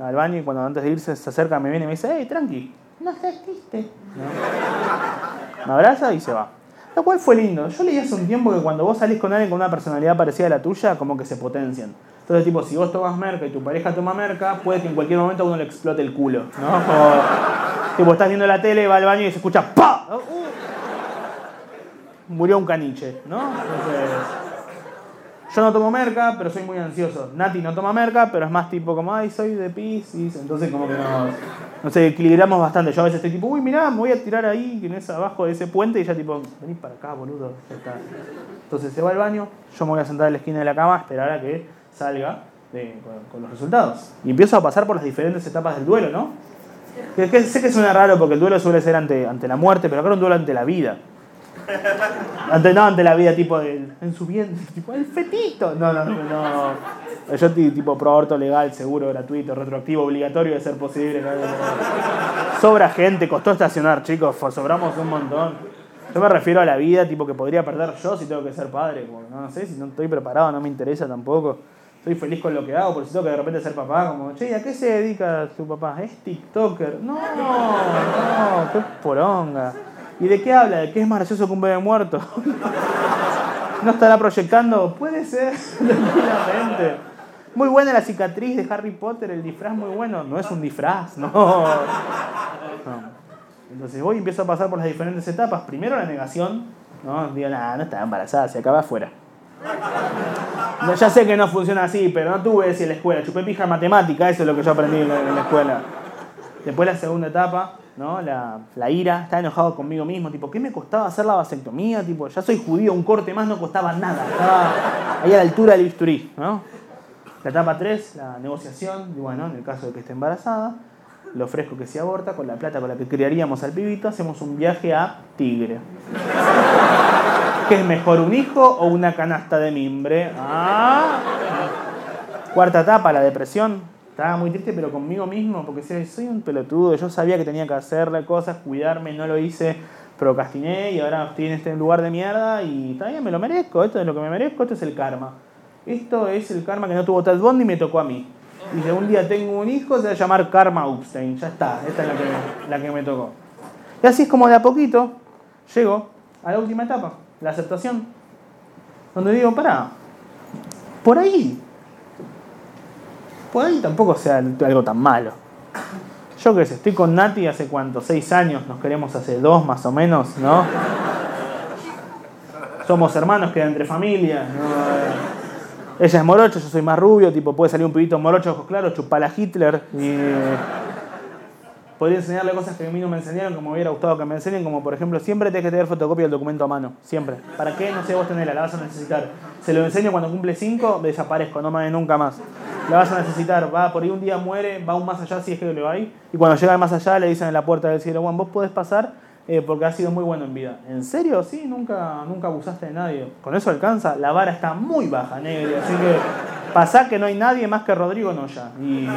al baño y cuando antes de irse se acerca, me viene y me dice, hey, tranqui, no sentiste. ¿No? Me abraza y se va. Lo cual fue lindo. Yo leí hace un tiempo que cuando vos salís con alguien con una personalidad parecida a la tuya, como que se potencian. Entonces, tipo, si vos tomas merca y tu pareja toma merca, puede que en cualquier momento a uno le explote el culo, ¿no? Como, tipo, estás viendo la tele, va al baño y se escucha ¡pa! Uh, murió un caniche, ¿no? Entonces, yo no tomo merca, pero soy muy ansioso. Nati no toma merca, pero es más tipo como, ay, soy de Pisces. Entonces como que nos, nos equilibramos bastante. Yo a veces estoy tipo, uy, mirá, me voy a tirar ahí, que no es abajo de ese puente, y ella tipo, vení para acá, boludo. Ya está. Entonces se va al baño, yo me voy a sentar en la esquina de la cama a esperar a que salga con, los resultados. Y empiezo a pasar por las diferentes etapas del duelo, ¿no? Que sé que suena raro porque el duelo suele ser ante, ante la muerte, pero acá era un duelo ante la vida. Ante, no ante la vida, tipo del- en su vientre, [laughs] tipo el fetito. No, no, no. no. Yo ti- tipo pro aborto legal, seguro, gratuito, retroactivo, obligatorio de ser posible. Sobra gente, costó estacionar, chicos, sobramos un montón. Yo me refiero a la vida, tipo que podría perder yo si tengo que ser padre. como, no, sé, si no estoy preparado, no me interesa tampoco. Estoy feliz con lo que hago, por si tengo que de repente ser papá, como, che, ¿y ¿a qué se dedica tu papá? Es TikToker. No, no, qué poronga. ¿Y de qué habla? ¿De qué es más gracioso que un bebé muerto? [laughs] ¿No estará proyectando? Puede ser, [laughs] tranquilamente. Muy buena la cicatriz de Harry Potter, el disfraz muy bueno. No es un disfraz, no. Entonces voy y empiezo a pasar por las diferentes etapas. Primero la negación. No, digo, nada, no estaba embarazada, se acaba afuera. Ya sé que no funciona así, pero no tuve ese en la escuela. Chupé pija matemática, eso es lo que yo aprendí en la escuela. Después la segunda etapa, ¿no? La, ira, estaba enojado conmigo mismo, tipo, ¿qué me costaba hacer la vasectomía? Tipo, ya soy judío, un corte más no costaba nada, estaba ahí a la altura del bisturí, ¿no? La etapa 3, la negociación, y bueno, en el caso de que esté embarazada, le ofrezco que se aborta, con la plata con la que criaríamos al pibito, hacemos un viaje a Tigre. ¿Qué es mejor, un hijo o una canasta de mimbre? Ah. Cuarta etapa, la depresión. Estaba muy triste, pero conmigo mismo, porque soy un pelotudo. Yo sabía que tenía que hacerle cosas, cuidarme, no lo hice, procrastiné y ahora estoy en este lugar de mierda y todavía me lo merezco. Esto es lo que me merezco, esto es el karma. Esto es el karma que no tuvo Ted Bundy y me tocó a mí. Y si un día tengo un hijo, se va a llamar Karma Upstein. Ya está, esta es la que la que me tocó. Y así es como de a poquito llego a la última etapa, la aceptación. Donde digo, pará, por ahí, por ahí tampoco sea algo tan malo. Yo qué sé, estoy con Nati hace cuánto, seis años, nos queremos hace dos más o menos, ¿no? Somos hermanos, queda entre familia, ¿no? Ella es morocho, yo soy más rubio, tipo puede salir un pibito morocho, ojos claros, chupala Hitler y podría enseñarle cosas que a mí no me enseñaron, como me hubiera gustado que me enseñen, como por ejemplo, siempre tenés que tener fotocopia del documento a mano, siempre. ¿Para qué? No sé, vos tenés la vas a necesitar. Se lo enseño cuando cumple 5, desaparezco, no me nunca más. La vas a necesitar, va por ahí un día muere, va aún más allá si es que lo ahí, y cuando llega más allá le dicen en la puerta del cielo, Juan, vos podés pasar eh, porque has sido muy bueno en vida. ¿En serio? Sí, nunca, nunca abusaste de nadie. Con eso alcanza, la vara está muy baja, negro, así que pasá que no hay nadie más que Rodrigo Noya. Y,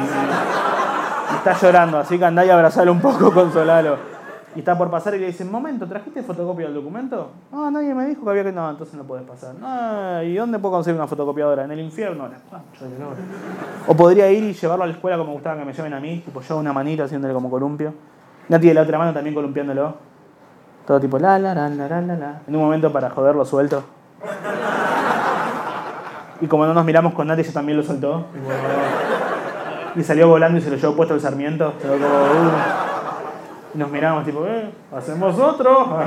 está llorando, así que andá y abrazalo un poco, [laughs] consolalo. Y está por pasar y le dicen, momento, ¿trajiste fotocopia del documento? Ah, nadie me dijo que había que... No, entonces no podés pasar. Ah, ¿Y dónde puedo conseguir una fotocopiadora? ¿En el infierno? O podría ir y llevarlo a la escuela como gustaba que me lleven a mí, tipo yo una manita haciéndole como columpio. Nati de la otra mano también columpiándolo. Todo tipo la la la la la la. En un momento para joderlo suelto. Y como no nos miramos con Nati, ella también lo soltó. Salió volando y se lo llevó puesto el sarmiento. Y nos miramos tipo, eh, hacemos otro.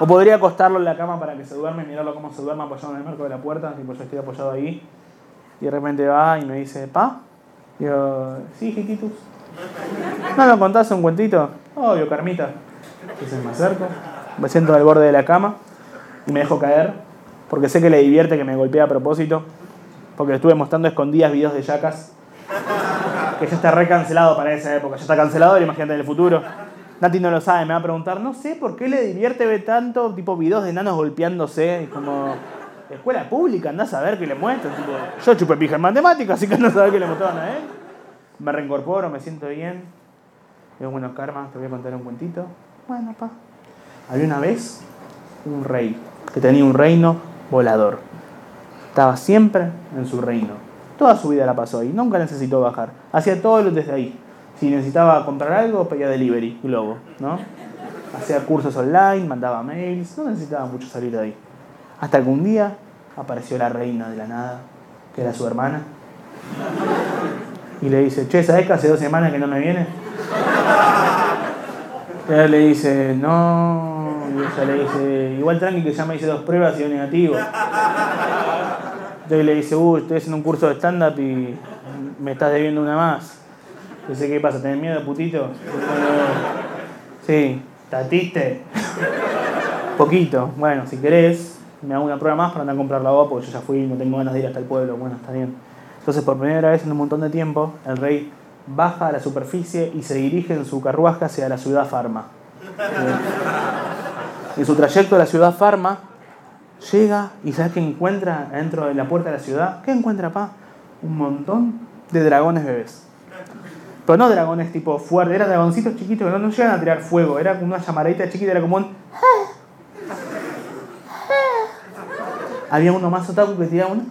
O podría acostarlo en la cama para que se duerme y mirarlo cómo se duerme apoyado en el marco de la puerta. Tipo, yo estoy apoyado ahí. Y de repente va y me dice, pa. Digo, sí, hijitus. ¿No me contás un cuentito? Obvio, Carmita. Entonces me acerco, me siento al borde de la cama y me dejo caer, porque sé que le divierte que me golpee a propósito, porque estuve mostrando escondidas videos de yacas, que ya está recancelado para esa época, ya está cancelado, imagínate en el futuro. Nati no lo sabe, me va a preguntar, no sé por qué le divierte ver tanto, tipo videos de enanos golpeándose, como escuela pública, andás a ver qué le muestran, yo chupé pija en matemáticas, así que andás a ver qué le mostraban a él. Me reincorporo, me siento bien. Digo, bueno, Karma, te voy a contar un cuentito. Bueno, pa. Había una vez un rey que tenía un reino volador. Estaba siempre en su reino. Toda su vida la pasó ahí, nunca necesitó bajar. Hacía todo desde ahí. Si necesitaba comprar algo, pedía delivery, globo, ¿no? Hacía cursos online, mandaba mails, no necesitaba mucho salir de ahí. Hasta que un día apareció la reina de la nada, que era su hermana, y le dice, che, ¿sabes que hace dos semanas que no me viene? Y ella le dice, no, y ella le dice, igual tranqui que ya me hice dos pruebas y dio negativo. Entonces le dice, uy, estoy haciendo un curso de stand-up y me estás debiendo una más. Dice, ¿qué pasa? ¿Tenés miedo, putito? Sí, ¿tatiste? Poquito. Bueno, si querés, me hago una prueba más para andar a comprar la porque yo ya fui y no tengo ganas de ir hasta el pueblo. Bueno, está bien. Entonces, por primera vez en un montón de tiempo, el rey baja a la superficie y se dirige en su carruaje hacia la ciudad Farma. En su trayecto a la ciudad Farma, llega y ¿sabes qué encuentra dentro de la puerta de la ciudad? ¿Qué encuentra, pa? Un montón de dragones bebés. Pero no dragones tipo fuerte, eran dragoncitos chiquitos que no, no llegan a tirar fuego, era como una llamarita chiquita, era como un... Había uno más otaku que tiraba un...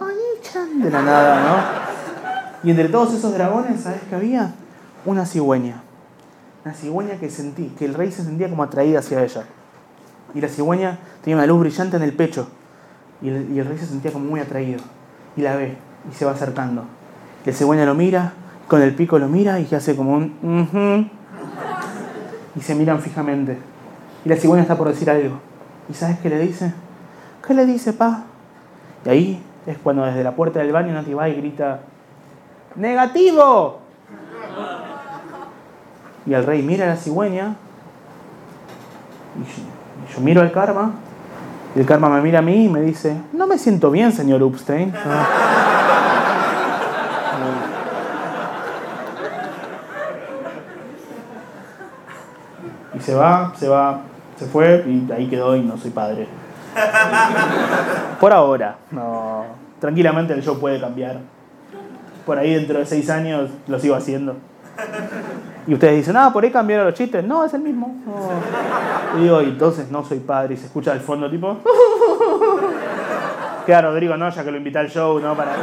de la nada, ¿no? Y entre todos esos dragones, ¿sabes qué había? Una cigüeña. Una cigüeña que sentí, que el rey se sentía como atraída hacia ella. Y la cigüeña tenía una luz brillante en el pecho. Y el, el rey se sentía como muy atraído. Y la ve y se va acercando. La cigüeña lo mira, con el pico lo mira y hace como un... Y se miran fijamente. Y la cigüeña está por decir algo. ¿Y sabes qué le dice? ¿Qué le dice, pa? Y ahí es cuando desde la puerta del baño Nati va y grita, ¡Negativo! Y el rey mira a la cigüeña. Y yo, y yo miro al karma. Y el karma me mira a mí y me dice, no me siento bien, señor Upstein. [laughs] Y se va, se va, se fue y ahí quedó y no soy padre. Por ahora, no. Tranquilamente el show puede cambiar. Por ahí dentro de seis años lo sigo haciendo. Y ustedes dicen, ah, por ahí cambiaron los chistes. No, es el mismo. No. Y digo, y entonces no soy padre. Y se escucha al fondo tipo. [laughs] Queda Rodrigo, ¿no? Ya que lo invité al show, ¿no? Para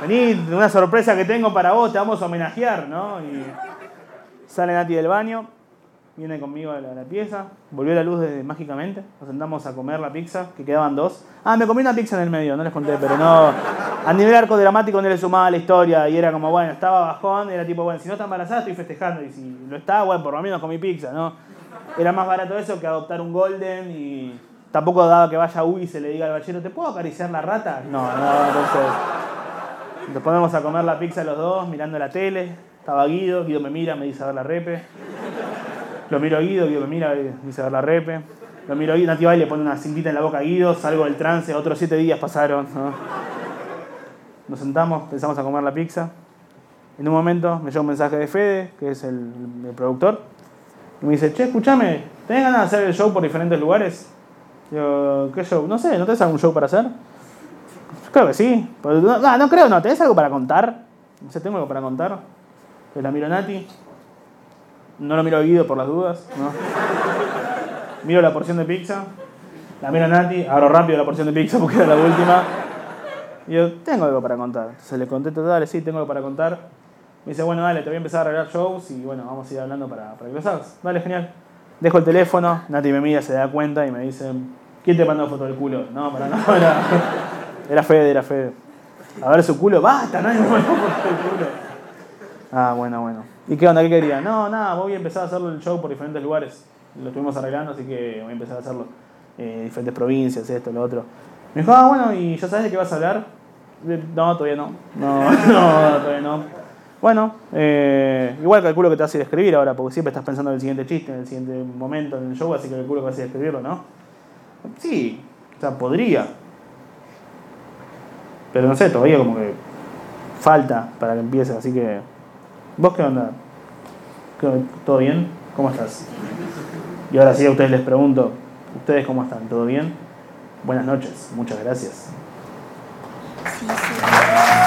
Vení, una sorpresa que tengo para vos, te vamos a homenajear, ¿no? Y sale Nati del baño, viene conmigo a la, a la pieza, volvió la luz desde, mágicamente, nos sentamos a comer la pizza, que quedaban dos. Ah, me comí una pizza en el medio, no les conté, pero no. A nivel arco dramático no le sumaba la historia y era como, bueno, estaba bajón, era tipo, bueno, si no está embarazada estoy festejando y si lo está, bueno, por lo menos comí pizza, ¿no? Era más barato eso que adoptar un golden y tampoco daba que vaya uy y se le diga al bachero, ¿te puedo acariciar la rata? No, no, entonces nos ponemos a comer la pizza los dos, mirando la tele, estaba Guido, Guido me mira, me dice a ver la repe. Lo miro a Guido, Guido me mira, me dice a ver la repe. Lo miro a Guido, Nati le pone una cintita en la boca a Guido, salgo del trance, otros siete días pasaron. ¿no? Nos sentamos, empezamos a comer la pizza. En un momento me llega un mensaje de Fede, que es el, productor, y me dice, che, escúchame, ¿tenés ganas de hacer el show por diferentes lugares? Digo, ¿qué show? No sé, ¿no tenés algún show para hacer? Creo que sí. Pero no, no, creo, no. ¿Tenés algo para contar? No sé, ¿tengo algo para contar? Pues la miro Nati. No lo miro a Guido por las dudas. Miro la porción de pizza. La miro a Nati. Abro rápido la porción de pizza porque era la última. Y yo, tengo algo para contar. Entonces le conté, dale, sí, tengo algo para contar. Me dice, bueno, dale, te voy a empezar a arreglar shows y bueno, vamos a ir hablando para, para que lo hagas. Dale, genial. Dejo el teléfono, Nati me mira, se da cuenta y me dice, ¿quién te mandó foto del culo? No, para no, era, [laughs] era Fede, era Fede. A ver su culo, basta, nadie me mandó foto del culo. Ah, bueno, bueno. ¿Y qué onda? ¿Qué quería? No, nada, voy a empezar a hacerlo el show por diferentes lugares. Lo estuvimos arreglando, así que voy a empezar a hacerlo. Eh, diferentes provincias, esto, lo otro. Me dijo, ah, bueno, ¿y ya sabes de qué vas a hablar? No, todavía no. No, [laughs] no, todavía no. Bueno, eh, igual calculo que te vas a ir a escribir ahora, porque siempre estás pensando en el siguiente chiste, en el siguiente momento en el show, así que calculo que vas a ir a escribirlo, ¿no? Sí, o sea, podría. Pero no sé, todavía como que falta para que empiece, así que... ¿Vos qué onda? ¿Qué- ¿Todo bien? ¿Cómo estás? Y ahora sí a ustedes les pregunto, ¿ustedes cómo están? ¿Todo bien? Buenas noches, muchas gracias. Al sol